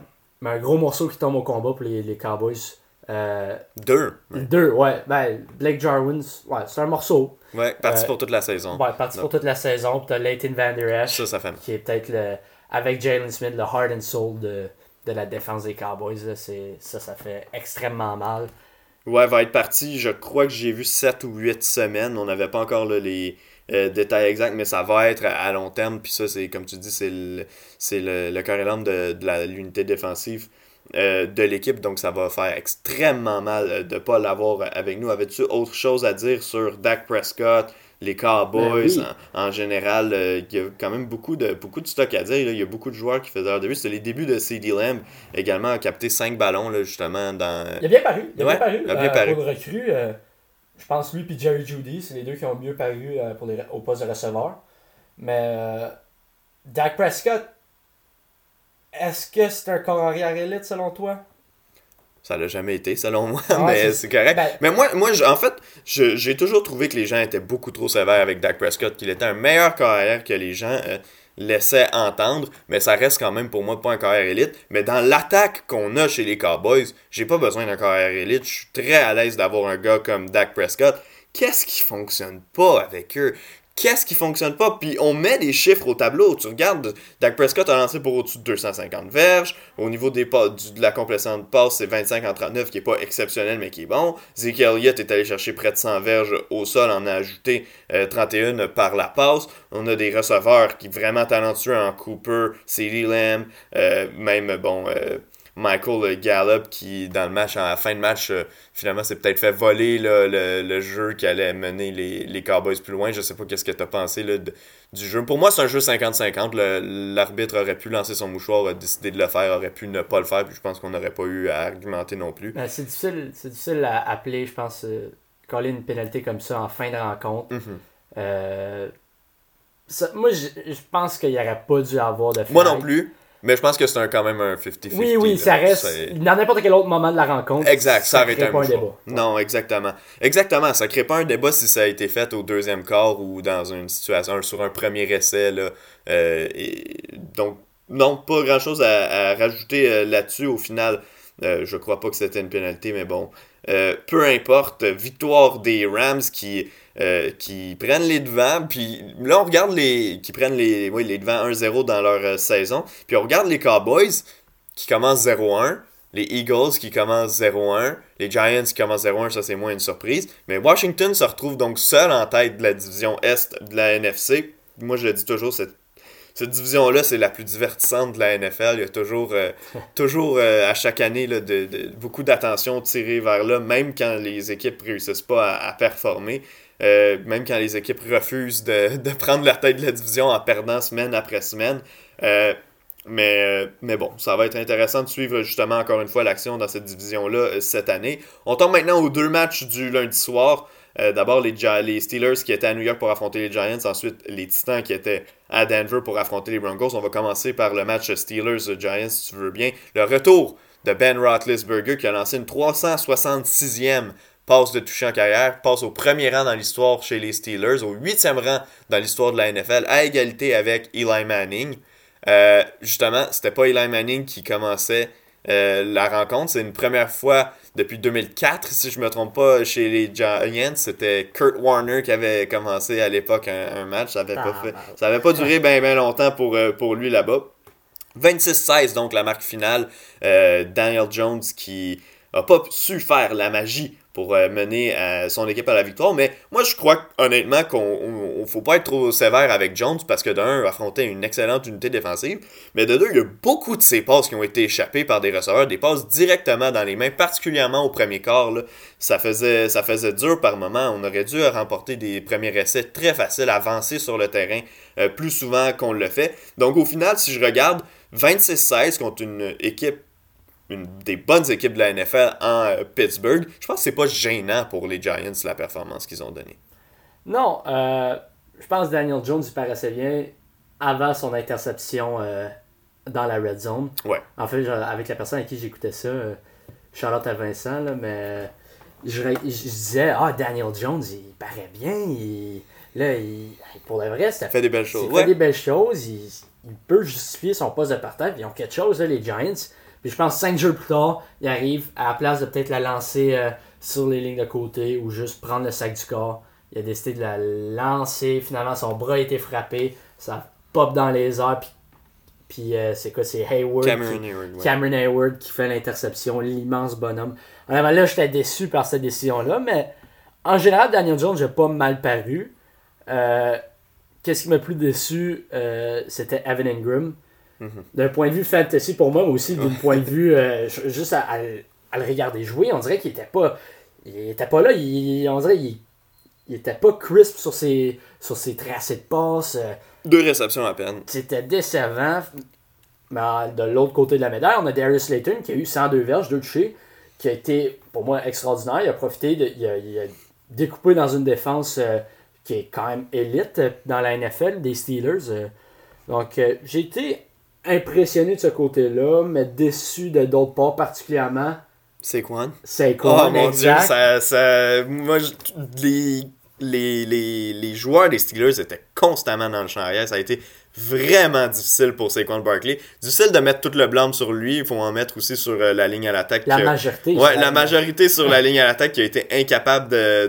mais un gros morceau qui tombe au combat pour les, les Cowboys. Euh, deux. Deux, ouais. Ben, Blake Jarwin, ouais, c'est un morceau. Ouais, parti euh, pour toute la saison. Ouais, parti pour toute la saison. Puis t'as Leighton Van Der Esch. Ça, ça fait. Qui est peut-être le avec Jalen Smith, le heart and soul de, de la défense des Cowboys. Là, ça, ça fait extrêmement mal. Ouais, va être parti, je crois que j'ai vu 7 ou 8 semaines. On n'avait pas encore les euh, détails exacts, mais ça va être à long terme. Puis ça, c'est comme tu dis, c'est le, le, cœur et l'âme de, l'unité défensive euh, de l'équipe. Donc ça va faire extrêmement mal euh, de ne pas l'avoir avec nous. Avais-tu autre chose à dire sur Dak Prescott, les Cowboys Ben oui. en, en général? euh, Il y a quand même beaucoup de, beaucoup de stock à dire. là. Il y a beaucoup de joueurs qui faisaient leur début. C'était les débuts de CD Lamb également, a capté 5 ballons là, justement dans. Il a bien paru. Il a Ouais, bien paru. il a bien euh, paru. Pour le recrue, euh, je pense lui et Jerry Judy, c'est les deux qui ont mieux paru euh, pour les, au poste de receveur. Mais Dak Prescott, est-ce que c'est un corps arrière élite selon toi? Ça l'a jamais été, selon moi, Ouais, mais c'est- correct. Ben- mais moi, moi en fait, j'ai toujours trouvé que les gens étaient beaucoup trop sévères avec Dak Prescott, qu'il était un meilleur carrière que les gens euh, laissaient entendre, mais ça reste quand même pour moi pas un carrière élite. Mais dans l'attaque qu'on a chez les Cowboys, j'ai pas besoin d'un carrière élite. Je suis très à l'aise d'avoir un gars comme Dak Prescott. Qu'est-ce qui fonctionne pas avec eux? Qu'est-ce qui fonctionne pas? Puis on met des chiffres au tableau. Tu regardes, Dak Prescott a lancé pour au-dessus de 250 verges. Au niveau des pas- de la complétion de passe, c'est 25 en 39, qui est pas exceptionnel, mais qui est bon. Zeke Elliott est allé chercher près de 100 verges au sol, en a ajouté euh, 31 par la passe. On a des receveurs qui vraiment talentueux en Cooper, CeeDee Lamb, euh, même, bon, euh, Michael Gallup qui, dans le match, à la fin de match, euh, finalement, s'est peut-être fait voler là, le, le jeu qui allait mener les, les Cowboys plus loin. Je sais pas qu'est-ce que tu as pensé là, de- du jeu. Pour moi, c'est un jeu 50-50. Le- L'arbitre aurait pu lancer son mouchoir, a décidé de le faire, aurait pu ne pas le faire, puis je pense qu'on n'aurait pas eu à argumenter non plus. Ben, c'est difficile, c'est difficile à appeler, je pense, euh, coller une pénalité comme ça en fin de rencontre. Mhm. Euh, ça- moi, je, pense qu'il n'y aurait pas dû avoir de Moi non plus, mais je pense que c'est un, quand même un 50-50. Oui, oui, là. ça reste. Dans n'importe quel autre moment de la rencontre. Exact, ça aurait été crée un pas un débat. Non, exactement. Exactement, ça crée pas un débat si ça a été fait au deuxième quart ou dans une situation, sur un premier essai. Là. Euh, et, donc, non, pas grand chose à, à rajouter euh, là-dessus au final. Euh, je crois pas que c'était une pénalité, mais bon. Euh, peu importe, victoire des Rams qui, euh, qui prennent les devants. Puis là, on regarde les. qui prennent les, oui, les devants 1-0 dans leur euh, saison. Puis on regarde les Cowboys qui commencent 0-1. Les Eagles qui commencent 0-1. Les Giants qui commencent 0-1, ça c'est moins une surprise. Mais Washington se retrouve donc seul en tête de la division Est de la NFC. Moi je le dis toujours, cette, cette division-là, c'est la plus divertissante de la NFL. Il y a toujours, euh, toujours euh, à chaque année là, de, de- beaucoup d'attention tirée vers là, même quand les équipes réussissent pas à, à performer. Euh, même quand les équipes refusent de, de prendre la tête de la division en perdant semaine après semaine. Euh, mais, euh, mais bon, ça va être intéressant de suivre justement encore une fois l'action dans cette division-là cette année. On tombe maintenant aux deux matchs du lundi soir. D'abord les, les Steelers qui étaient à New York pour affronter les Giants, ensuite les Titans qui étaient à Denver pour affronter les Broncos. On va commencer par le match Steelers-Giants si tu veux bien. Le retour de Ben Roethlisberger qui a lancé une 366e passe de toucher en carrière, passe au premier rang dans l'histoire chez les Steelers, au huitième rang dans l'histoire de la NFL, à égalité avec Eli Manning. Euh, justement, c'était pas Eli Manning qui commençait euh, la rencontre. C'est une première fois depuis 2004, si je me trompe pas, chez les Giants. C'était Kurt Warner qui avait commencé à l'époque un, un match. Ça avait pas fait, ça avait pas duré bien bien longtemps pour, euh, pour lui là-bas. 26-16 donc la marque finale. Euh, Daniel Jones qui a pas su faire la magie pour euh, mener euh, son équipe à la victoire. Mais moi, je crois honnêtement qu'on ne faut pas être trop sévère avec Jones parce que d'un, affrontait une excellente unité défensive. Mais de deux, il y a beaucoup de ses passes qui ont été échappées par des receveurs, des passes directement dans les mains, particulièrement au premier quart. là. Ça, faisait, ça faisait dur par moment. On aurait dû remporter des premiers essais très faciles, avancer sur le terrain euh, plus souvent qu'on le fait. Donc au final, si je regarde 26-16 contre une équipe une des bonnes équipes de la NFL en euh, Pittsburgh. Je pense que c'est pas gênant pour les Giants la performance qu'ils ont donnée. Non, euh, je pense que Daniel Jones il paraissait bien avant son interception euh, dans la red zone. Ouais. En fait, avec la personne à qui j'écoutais ça, Charlotte à Vincent, là, mais je, disais, ah, Daniel Jones, il paraît bien. Il, là, il, pour le vrai, Il fait des belles choses. Il Ouais. fait des belles choses, il, il peut justifier son poste de partage. Ils ont quelque chose, là, les Giants. Puis je pense cinq jours plus tard, il arrive à la place de peut-être la lancer euh, sur les lignes de côté ou juste prendre le sac du corps. Il a décidé de la lancer. Finalement, son bras a été frappé. Ça pop dans les airs. Puis Puis euh, c'est quoi? C'est Hayward. Cameron qui, Hayward, ouais. Cameron Hayward qui fait l'interception, l'immense bonhomme. Là, j'étais déçu par cette décision-là, mais en général, Daniel Jones, j'ai pas mal paru. Euh, Qu'est-ce qui m'a plus déçu C'était Evan Ingram. D'un point de vue fantasy pour moi, mais aussi d'un point de vue euh, ju- juste à, à le- à le regarder jouer, on dirait qu'il était pas. Il était pas là, il, on dirait qu'il il était pas crisp sur ses, sur ses tracés de passe. euh, Deux réceptions à peine. c'était décevant. Mais euh, de l'autre côté de la médaille, on a Darius Slayton qui a eu 102 verges, 2 touchés, qui a été pour moi extraordinaire. Il a profité, de, il, a, il a découpé dans une défense euh, qui est quand même élite dans la NFL des Steelers. euh. Donc euh, j'ai été impressionné de ce côté-là, mais déçu de d'autres parts, particulièrement C'est quoi? Saquon. Oh mon dieu, exact. ça, ça, moi, je- les, les, les, les joueurs des Steelers étaient constamment dans le champ arrière. Ça a été vraiment difficile pour Saquon Barkley. Difficile de mettre tout le blâme sur lui. Il faut en mettre aussi sur euh, la ligne à l'attaque. La majorité. Ouais, la majorité sur la ligne à l'attaque qui a été incapable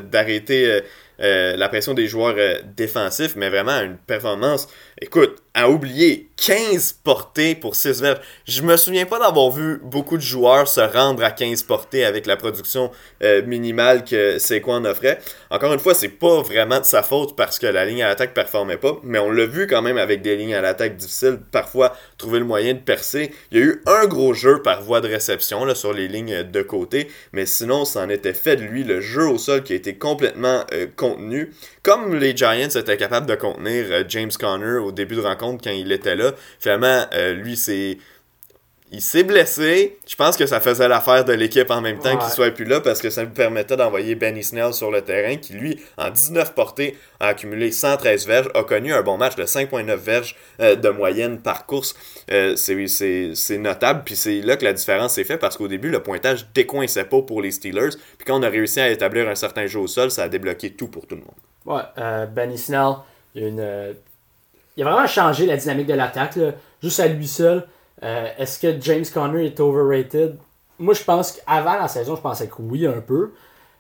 d'arrêter euh, euh, la pression des joueurs euh, défensifs, mais vraiment une performance, écoute, à oublier, 15 portées pour 6 verges. Je me souviens pas d'avoir vu beaucoup de joueurs se rendre à 15 portées avec la production euh, minimale que Saquon offrait. Encore une fois, c'est pas vraiment de sa faute parce que la ligne à l'attaque performait pas, mais on l'a vu quand même avec des lignes à l'attaque difficiles, parfois trouver le moyen de percer. Il y a eu un gros jeu par voie de réception là, sur les lignes de côté, mais sinon, ça en était fait de lui le jeu au sol qui a été complètement euh, contenu. Comme les Giants étaient capables de contenir euh, James Conner au début de rencontre quand il était là, finalement, euh, lui, c'est. Il s'est blessé. Je pense que ça faisait l'affaire de l'équipe en même temps Ouais. qu'il soit plus là parce que ça lui permettait d'envoyer Benny Snell sur le terrain qui, lui, en 19 portées, a accumulé 113 verges, a connu un bon match de 5,9 verges euh, de moyenne par course. Euh, c'est- notable. Puis c'est là que la différence s'est faite parce qu'au début, le pointage décoinçait pas pour les Steelers. Puis quand on a réussi à établir un certain jeu au sol, ça a débloqué tout pour tout le monde. Ouais, Benny Snell, il a, une, il a vraiment changé la dynamique de l'attaque, juste à lui seul. Euh, Est-ce que James Conner est overrated? Moi, je pense qu'avant la saison, je pensais que oui, un peu.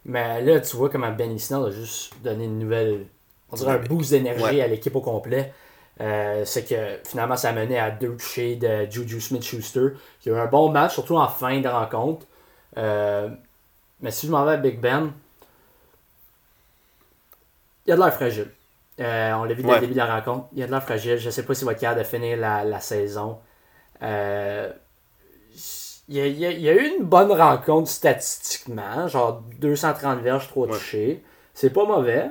Mais là, tu vois comment Benny Snell a juste donné une nouvelle. On dirait un boost d'énergie Ouais. à l'équipe au complet. Euh, c'est que finalement, ça a mené à deux touchés de Juju Smith Schuster, qui a eu un bon match, surtout en fin de rencontre. Euh, mais si je m'en vais à Big Ben, il a de l'air fragile. Euh, on l'a vu dès Ouais. le début de la rencontre. Il a de l'air fragile. Je sais pas s'il va être capable de finir la, la saison. Euh, il, y a, il y a- il y a eu une bonne rencontre statistiquement. Genre 230 verges, 3 Ouais. touchés. C'est pas mauvais.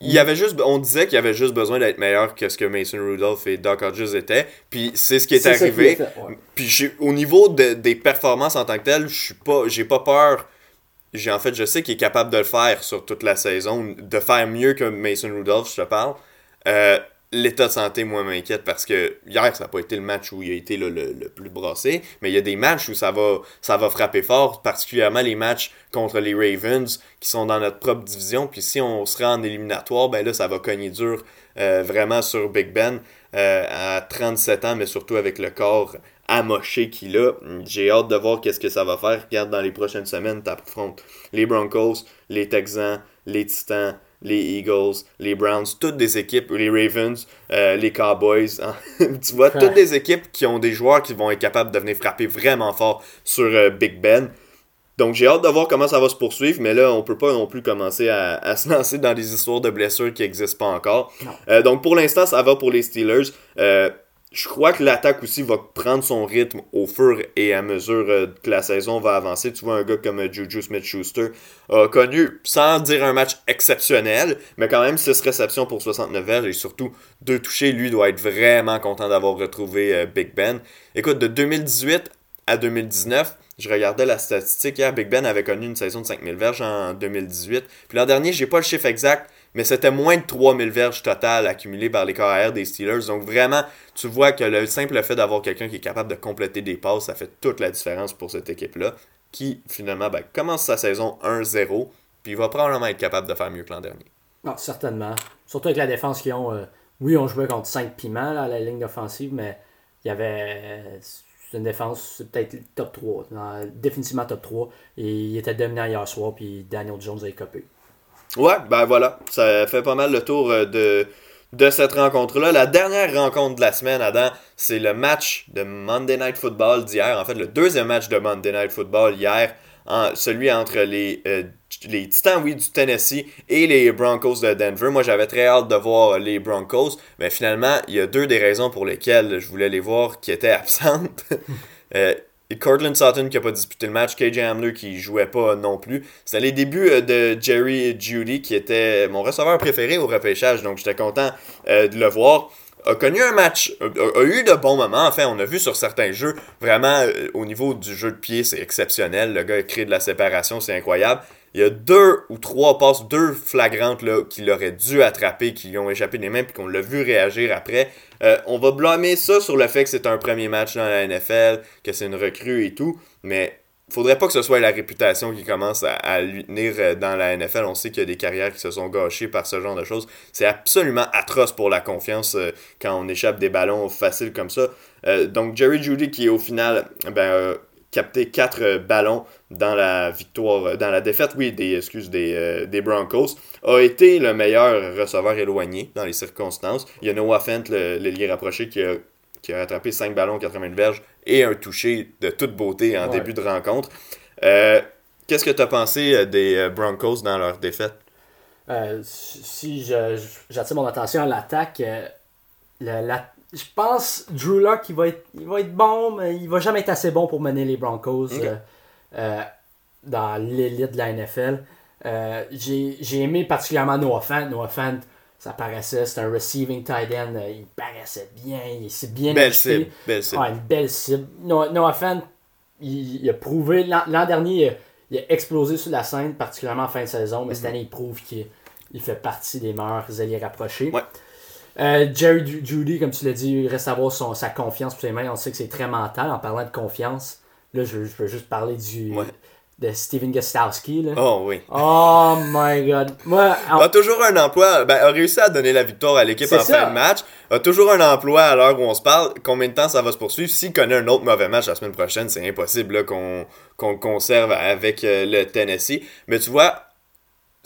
Il y avait juste, on disait qu'il y avait juste besoin d'être meilleur que ce que Mason Rudolph et Doc Hodges étaient. Puis c'est ce qui est, arrivé. qu'il a fait, ouais. Puis j'ai- au niveau de- des performances en tant que tel, je suis pas, j'ai pas peur. J'ai en fait, je sais qu'il est capable de le faire sur toute la saison, de faire mieux que Mason Rudolph, je te parle. Euh, L'état de santé, moi, m'inquiète parce que hier, ça n'a pas été le match où il a été le, plus brassé, mais il y a des matchs où ça va, frapper fort, particulièrement les matchs contre les Ravens qui sont dans notre propre division. Puis si on se en éliminatoire, ben là, ça va cogner dur euh, vraiment sur Big Ben euh, à 37 ans, mais surtout avec le corps amoché qu'il a. J'ai hâte de voir qu'est-ce que ça va faire. Regarde, dans les prochaines semaines, tu affrontes les Broncos, les Texans, les Titans, les Eagles, les Browns, toutes des équipes, les Ravens, euh, les Cowboys. hein. tu vois, toutes des équipes qui ont des joueurs qui vont être capables de venir frapper vraiment fort sur euh, Big Ben. Donc j'ai hâte de voir comment ça va se poursuivre, mais là, on peut pas non plus commencer à, à se lancer dans des histoires de blessures qui n'existent pas encore. Euh, donc pour l'instant, ça va pour les Steelers. Je crois que l'attaque aussi va prendre son rythme au fur et à mesure euh, que la saison va avancer. Tu vois, un gars comme euh, Juju Smith-Schuster a connu, sans dire un match exceptionnel, mais quand même 6 réceptions pour 69 verges et surtout deux touchés. Lui doit être vraiment content d'avoir retrouvé euh, Big Ben. Écoute, de 2018 à 2019, je regardais la statistique hier, Big Ben avait connu une saison de 5000 verges en 2018. Puis l'an dernier, j'ai pas le chiffre exact, mais c'était moins de 3000 verges total accumulées par les carrières des Steelers. Donc vraiment, tu vois que le simple fait d'avoir quelqu'un qui est capable de compléter des passes, ça fait toute la différence pour cette équipe-là, qui finalement ben, commence sa saison 1-0, puis va probablement être capable de faire mieux que l'an dernier. Non, certainement. Surtout avec la défense qu'ils ont. euh, oui, on jouait contre 5 piments à la ligne offensive, mais il y avait. C'est une défense, peut-être top 3. non, définitivement top 3. Et il était dominant hier soir, puis Daniel Jones a écopé. Ouais, ben voilà, ça fait pas mal le tour euh, de, de cette rencontre-là. La dernière rencontre de la semaine, Adam, c'est le match de Monday Night Football d'hier. En fait, le deuxième match de Monday Night Football hier, celui entre les, euh, les Titans, oui, du Tennessee et les Broncos de Denver. Moi, j'avais très hâte de voir les Broncos, mais finalement, il y a deux des raisons pour lesquelles je voulais les voir qui étaient absentes. euh, Cortland Sutton qui n'a pas disputé le match, KJ Hamler qui jouait pas non plus. C'était les débuts euh, de Jerry Judy qui était mon receveur préféré au repêchage, donc j'étais content euh, de le voir. A connu un match, a, eu de bons moments. Enfin, on a vu sur certains jeux, vraiment euh, au niveau du jeu de pied, c'est exceptionnel. Le gars a créé de la séparation, c'est incroyable. Il y a deux ou trois passes, deux flagrantes qu'il aurait dû attraper, qui lui ont échappé des mains, puis qu'on l'a vu réagir après. Euh, on va blâmer ça sur le fait que c'est un premier match dans la NFL, que c'est une recrue et tout, mais faudrait pas que ce soit la réputation qui commence à, lui tenir euh, dans la NFL. On sait qu'il y a des carrières qui se sont gâchées par ce genre de choses. C'est absolument atroce pour la confiance euh, quand on échappe des ballons faciles comme ça. donc Jerry Judy qui au final ben, capté 4 euh, ballons dans la victoire, euh, dans la défaite, oui, des, excuse, des, euh, des Broncos, a été le meilleur receveur éloigné dans les circonstances. Il y a Noah Fent, le, lié rapproché, qui a, qui a rattrapé 5 ballons, 80 verges et un touché de toute beauté en début de rencontre. Qu'est-ce que tu as pensé des Broncos dans leur défaite? si j'attire mon attention à l'attaque, la, je pense Drew Locke il va être il va être bon mais il va jamais être assez bon pour mener les Broncos euh, euh, dans l'élite de la NFL. Euh, j'ai aimé particulièrement Noah Fant. Noah Fant, ça paraissait, c'est un receiving tight end, il paraissait bien, il s'est bien belle cible, belle cible. une belle cible. Noah, Fant, il, a prouvé l'an dernier, il a, explosé sur la scène, particulièrement en fin de saison, mais cette mhm. année il prouve qu'il fait partie des meilleurs alliés rapprochés. Ouais. Euh, Jerry Judy, comme tu l'as dit, il reste à avoir son, sa confiance pour ses mains. On sait que c'est très mental. En parlant de confiance, là, je, je veux juste parler du, de Steven Gostowski. Là. Oh oui. Oh my god. Moi, A toujours un emploi, ben, a réussi à donner la victoire à l'équipe en fin de match. A toujours un emploi à l'heure où on se parle. Combien de temps ça va se poursuivre? S'il connaît un autre mauvais match la semaine prochaine, c'est impossible qu'on qu'on conserve avec euh, le Tennessee. Mais tu vois,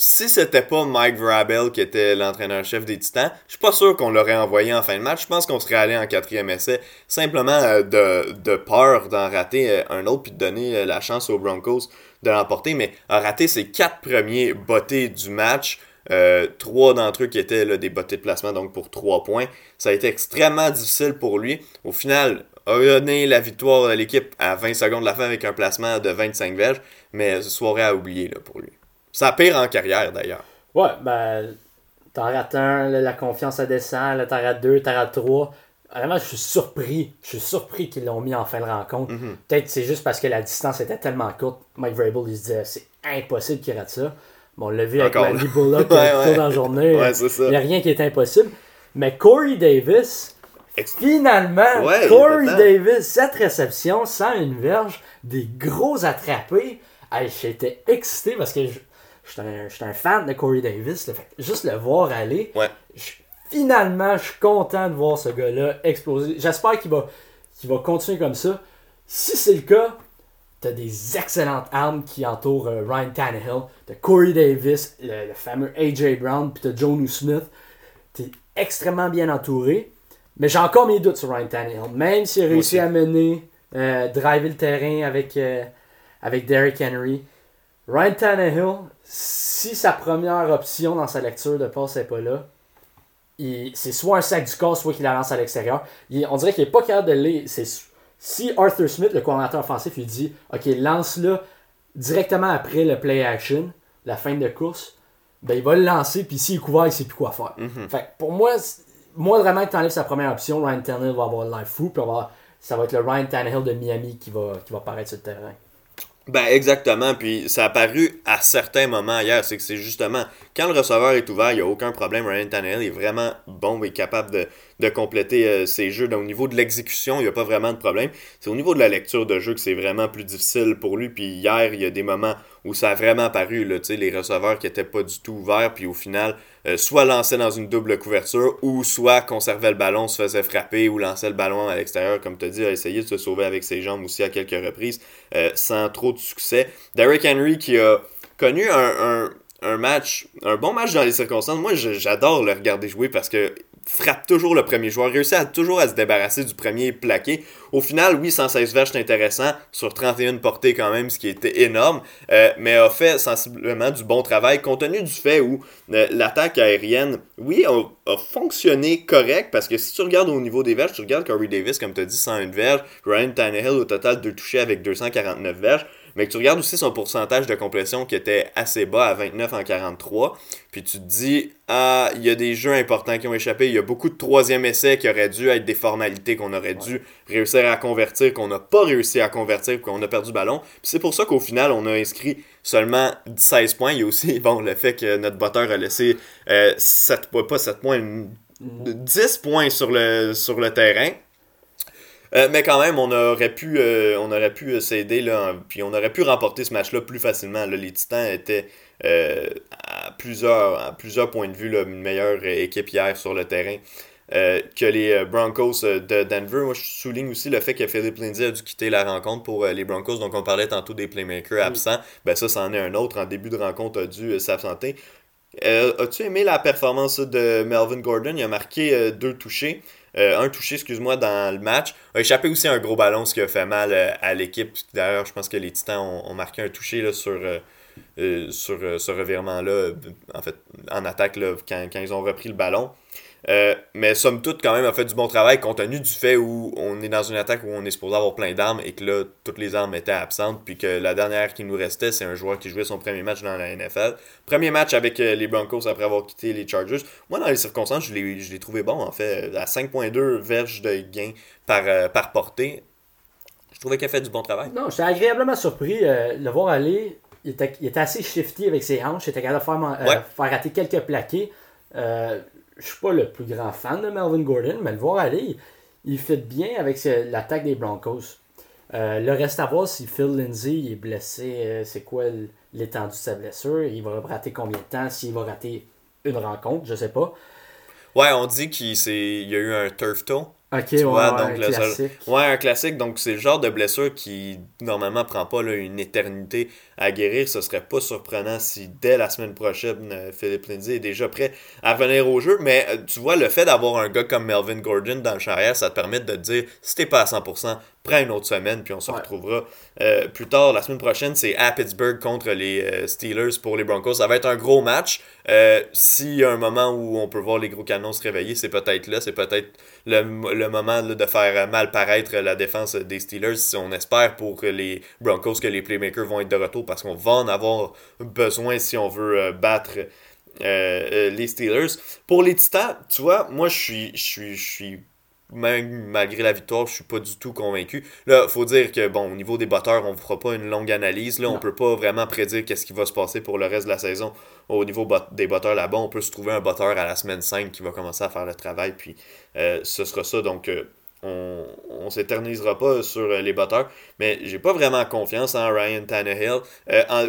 si c'était pas Mike Vrabel qui était l'entraîneur-chef des Titans, je suis pas sûr qu'on l'aurait envoyé en fin de match. Je pense qu'on serait allé en quatrième essai, simplement euh, de, peur d'en rater euh, un autre puis de donner euh, la chance aux Broncos de l'emporter. Mais a raté ses quatre premiers bottés du match. trois d'entre eux qui étaient des bottés de placement, donc pour trois points. Ça a été extrêmement difficile pour lui. Au final, a donné la victoire de l'équipe à 20 secondes de la fin avec un placement de 25 verges, mais soirée à oublier là, pour lui. Ça pire en carrière d'ailleurs. Ouais, ben, t'en rates un, la confiance à descend, là, t'en rates deux, t'en rates trois. Vraiment, je suis surpris. Je suis surpris qu'ils l'ont mis en fin de rencontre. Mhm. Peut-être c'est juste parce que la distance était tellement courte. Mike Vrabel, il se disait, c'est impossible qu'il rate ça. Bon, on l'a vu avec Mandy Bullock ouais, ouais. dans la journée. Il n'y a rien qui est impossible. Mais Corey Davis, finalement, Corey Davis, cette réception, sans une verge, des gros attrapés. J'étais excité parce que je, je suis un, fan de Corey Davis. juste le voir aller. finalement, je suis content de voir ce gars-là exploser. J'espère qu'il va, va continuer comme ça. Si c'est le cas, t'as des excellentes armes qui entourent euh, Ryan Tannehill. T'as Corey Davis, le, fameux AJ Brown, puis t'as Jonu Smith. T'es extrêmement bien entouré. Mais j'ai encore mes doutes sur Ryan Tannehill. Même s'il a réussi à mener, euh, driver le terrain avec, euh, avec Derrick Henry. Ryan Tannehill, si sa première option dans sa lecture de passe n'est pas là, c'est soit un sac du corps, soit qu'il la lance à l'extérieur. On dirait qu'il n'est pas capable de lire. Si Arthur Smith, le coordinateur offensif, il dit Ok, lance-le directement après le play action, la fin de course, ben il va le lancer, puis s'il est couvert, il ne sait plus quoi faire. Mhm. Fait pour moi, moi vraiment que tu enlèves sa première option, Ryan Tannehill va avoir le life fou, puis ça va être le Ryan Tannehill de Miami qui va, qui va apparaître sur le terrain. Ben exactement, puis ça a paru à certains moments hier, c'est que c'est justement quand le receveur est ouvert, il n'y a aucun problème. Ryan Tannehill est vraiment bon et capable de, de compléter euh, ses jeux. Donc, au niveau de l'exécution, il n'y a pas vraiment de problème. C'est au niveau de la lecture de jeu que c'est vraiment plus difficile pour lui. Puis hier, il y a des moments où ça a vraiment paru, les receveurs qui n'étaient pas du tout ouverts, puis au final, euh, soit lançaient dans une double couverture, ou soit conservaient le ballon, se faisaient frapper, ou lançaient le ballon à l'extérieur, comme tu as dit, a essayé de se sauver avec ses jambes aussi à quelques reprises, euh, sans trop de succès. Derrick Henry qui a connu un, un match, un bon match dans les circonstances. Moi, j'adore le regarder jouer parce que frappe toujours le premier joueur, réussit à, toujours à se débarrasser du premier plaqué. Au final, oui, 116 verges, c'est intéressant, sur 31 portées quand même, ce qui était énorme, euh, mais a fait sensiblement du bon travail, compte tenu du fait où euh, l'attaque aérienne, oui, a, fonctionné correct, parce que si tu regardes au niveau des verges, tu regardes Corey Davis, comme tu as dit, 101 verges, Ryan Tannehill au total de toucher avec 249 verges, mais que tu regardes aussi son pourcentage de complétion qui était assez bas à 29 en 43, puis tu te dis, ah, il y a des jeux importants qui ont échappé, il y a beaucoup de troisième essais qui auraient dû être des formalités qu'on aurait dû réussir à convertir, qu'on n'a pas réussi à convertir, qu'on a perdu le ballon. Puis c'est pour ça qu'au final, on a inscrit seulement 16 points. Il y a aussi bon, le fait que notre botteur a laissé 7 euh, pas 7 points, 10 points sur le, sur le terrain. Euh, mais quand même, on aurait pu, euh, on aurait pu euh, s'aider, là, puis on aurait pu remporter ce match-là plus facilement. Les Titans étaient à, plusieurs, à plusieurs points de vue une meilleure équipe hier sur le terrain. que les Broncos de Denver. Moi, je souligne aussi le fait que Philippe Lindsay a dû quitter la rencontre pour les Broncos. Donc, on parlait tantôt des playmakers absents. Ben, ça, c'en est un autre. En début de rencontre, a dû s'absenter. As-tu aimé la performance de Melvin Gordon? Il a marqué deux touchés. Euh, un touché, excuse-moi, dans le match. A échappé aussi un gros ballon, ce qui a fait mal euh, à l'équipe. D'ailleurs, je pense que les Titans ont, marqué un touché sur, euh, sur ce revirement-là, en attaque, là, quand, quand, ils ont repris le ballon. Euh, mais somme toute, quand même, a fait du bon travail compte tenu du fait où on est dans une attaque où on est supposé avoir plein d'armes et que là, toutes les armes étaient absentes. Puis que la dernière qui nous restait, c'est un joueur qui jouait son premier match dans la NFL. Premier match avec euh, les Broncos après avoir quitté les Chargers. Moi, dans les circonstances, je l'ai trouvé bon, en fait. À 5.2 verges de gain par, euh, par portée. Je trouvais qu'il a fait du bon travail. Non, j'étais agréablement surpris. de le voir aller, il était, il était, assez shifty avec ses hanches. Il était capable de faire, faire rater quelques plaqués je suis pas le plus grand fan de Melvin Gordon, mais le voir aller, il, fait bien avec l'attaque des Broncos. Euh, le reste à voir si Phil Lindsay est blessé, euh, c'est quoi l'étendue de sa blessure, il va rater combien de temps, s'il va rater une rencontre, je sais pas. Ouais, on dit qu'il y a eu un turf toe. Ok, ouais, un classique. Ouais, un classique. Donc, c'est le genre de blessure qui, normalement, prend pas une éternité à guérir. Ce serait pas surprenant si, dès la semaine prochaine, euh, Philippe Lindsay est déjà prêt à revenir au jeu. Mais, euh, tu vois, le fait d'avoir un gars comme Melvin Gordon dans le charrière, ça te permet de te dire, si t'es pas à 100%, prends une autre semaine, puis on se retrouvera euh, plus tard. La semaine prochaine, c'est à Pittsburgh contre les euh, Steelers pour les Broncos. Ça va être un gros match. Euh, S'il y a un moment où on peut voir les gros canons se réveiller, c'est peut-être là. C'est peut-être le, moment de faire mal paraître la défense des Steelers. Si on espère pour les Broncos que les playmakers vont être de retour parce qu'on va en avoir besoin si on veut battre. les Steelers. Pour les Titans, tu vois, moi je suis, je suis même malgré la victoire, je suis pas du tout convaincu. Là, faut dire que bon, au niveau des batteurs, on ne fera pas une longue analyse. Là, on peut pas vraiment prédire qu'est-ce qui va se passer pour le reste de la saison. Au niveau des batteurs là-bas, on peut se trouver un batteur à la semaine 5 qui va commencer à faire le travail, puis euh, ce sera ça. Donc euh, on, on s'éternisera pas sur euh, les batteurs, mais j'ai pas vraiment confiance en Ryan Tannehill.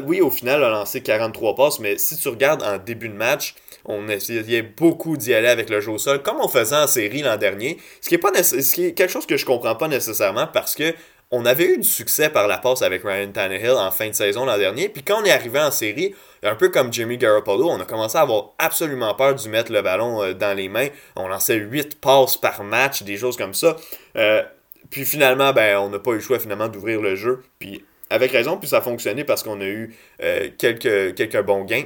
oui, au final, il a lancé 43 passes, mais si tu regardes en début de match, on essayait beaucoup d'y aller avec le jeu au sol, comme on faisait en série l'an dernier. Ce qui est pas ce qui quelque chose que je comprends pas nécessairement parce que on avait eu du succès par la passe avec Ryan Tannehill en fin de saison l'an dernier. Puis quand on est arrivé en série, un peu comme Jimmy Garoppolo, on a commencé à avoir absolument peur d'y mettre le ballon euh, dans les mains. On lançait 8 passes par match, des choses comme ça. Euh, puis finalement, ben, on n'a pas eu le choix finalement d'ouvrir le jeu. Puis avec raison, puis ça a fonctionné parce qu'on a eu euh, quelques, quelques bons gains.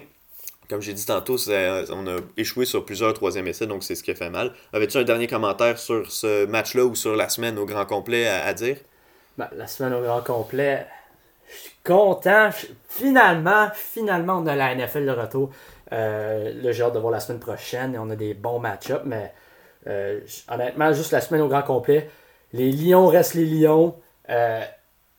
Comme j'ai dit tantôt, on a échoué sur plusieurs troisième essais, donc c'est ce qui a fait mal. Avais-tu un dernier commentaire sur ce match-là ou sur la semaine au grand complet à, dire? Ben, la semaine au grand complet, je suis content. Finalement, finalement, on a la NFL de retour. Euh, là, j'ai hâte de voir la semaine prochaine et on a des bons match-ups, mais euh, honnêtement, juste la semaine au grand complet. Les Lions restent les Lions. Euh,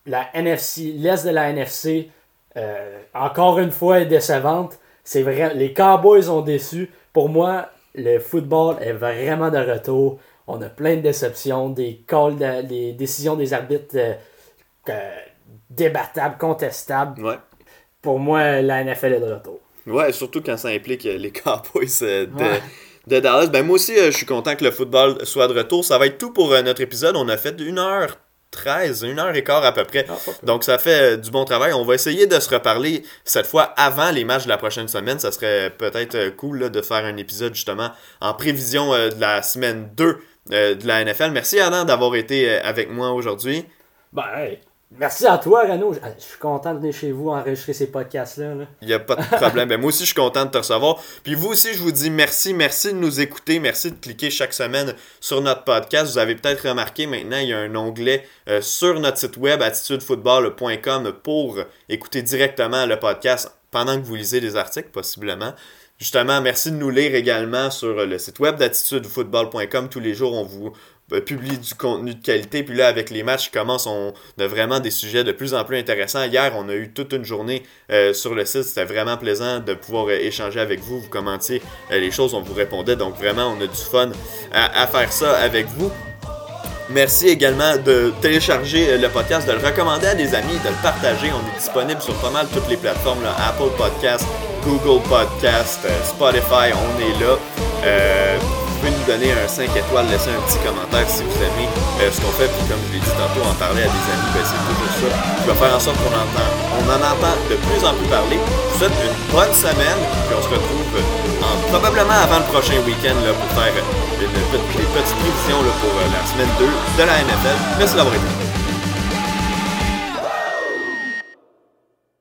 la NFC, l'Est de la NFC, euh, encore une fois, est décevante. C'est vrai, les Cowboys ont déçu. Pour moi, le football est vraiment de retour. On a plein de déceptions, des calls, des décisions des arbitres euh, débattables, contestables. Pour moi, la NFL est de retour. Ouais, surtout quand ça implique les Cowboys euh, de, Dallas. Ben moi aussi, euh, je suis content que le football soit de retour. Ça va être tout pour notre épisode. On a fait une heure 13, une heure et quart à peu près. Ah. Donc ça fait euh, du bon travail. On va essayer de se reparler cette fois avant les matchs de la prochaine semaine. Ça serait peut-être euh, cool là, de faire un épisode justement en prévision euh, de la semaine 2 euh, de la NFL. Merci Adam d'avoir été avec moi aujourd'hui. Ben, hey, merci à toi, Renaud. Je suis content de venir chez vous enregistrer ces podcasts-là. là. Il n'y a pas de problème. Ben, moi aussi, je suis content de te recevoir. Puis vous aussi, je vous dis merci. Merci de nous écouter. Merci de cliquer chaque semaine sur notre podcast. Vous avez peut-être remarqué maintenant, il y a un onglet euh, sur notre site web attitudefootball.com pour écouter directement le podcast pendant que vous lisez des articles, possiblement. Justement, merci de nous lire également sur le site web d'attitudefootball.com. Tous les jours, on vous publie du contenu de qualité. Puis là, avec les matchs qui commencent, on a vraiment des sujets de plus en plus intéressants. Hier, on a eu toute une journée euh, sur le site. C'était vraiment plaisant de pouvoir euh, échanger avec vous. Vous commentiez euh, les choses, on vous répondait. Donc vraiment, on a du fun à, faire ça avec vous. Merci également de télécharger euh, le podcast, de le recommander à des amis, de le partager. On est disponible sur pas mal toutes les plateformes, Apple Podcast, Google Podcast, euh, Spotify, on est là. Vous pouvez nous donner un 5 étoiles, laisser un petit commentaire si vous aimez euh, ce qu'on fait. Puis comme je l'ai dit tantôt, en parler à des amis, ben, c'est toujours ça qui va faire en sorte qu'on on en entend de plus en plus parler. Je vous souhaite une bonne semaine, puis on se retrouve euh, en- probablement avant le prochain week-end pour faire euh, une, petite- des petites prévisions là, pour la semaine 2 de la NFL. Merci d'avoir été là.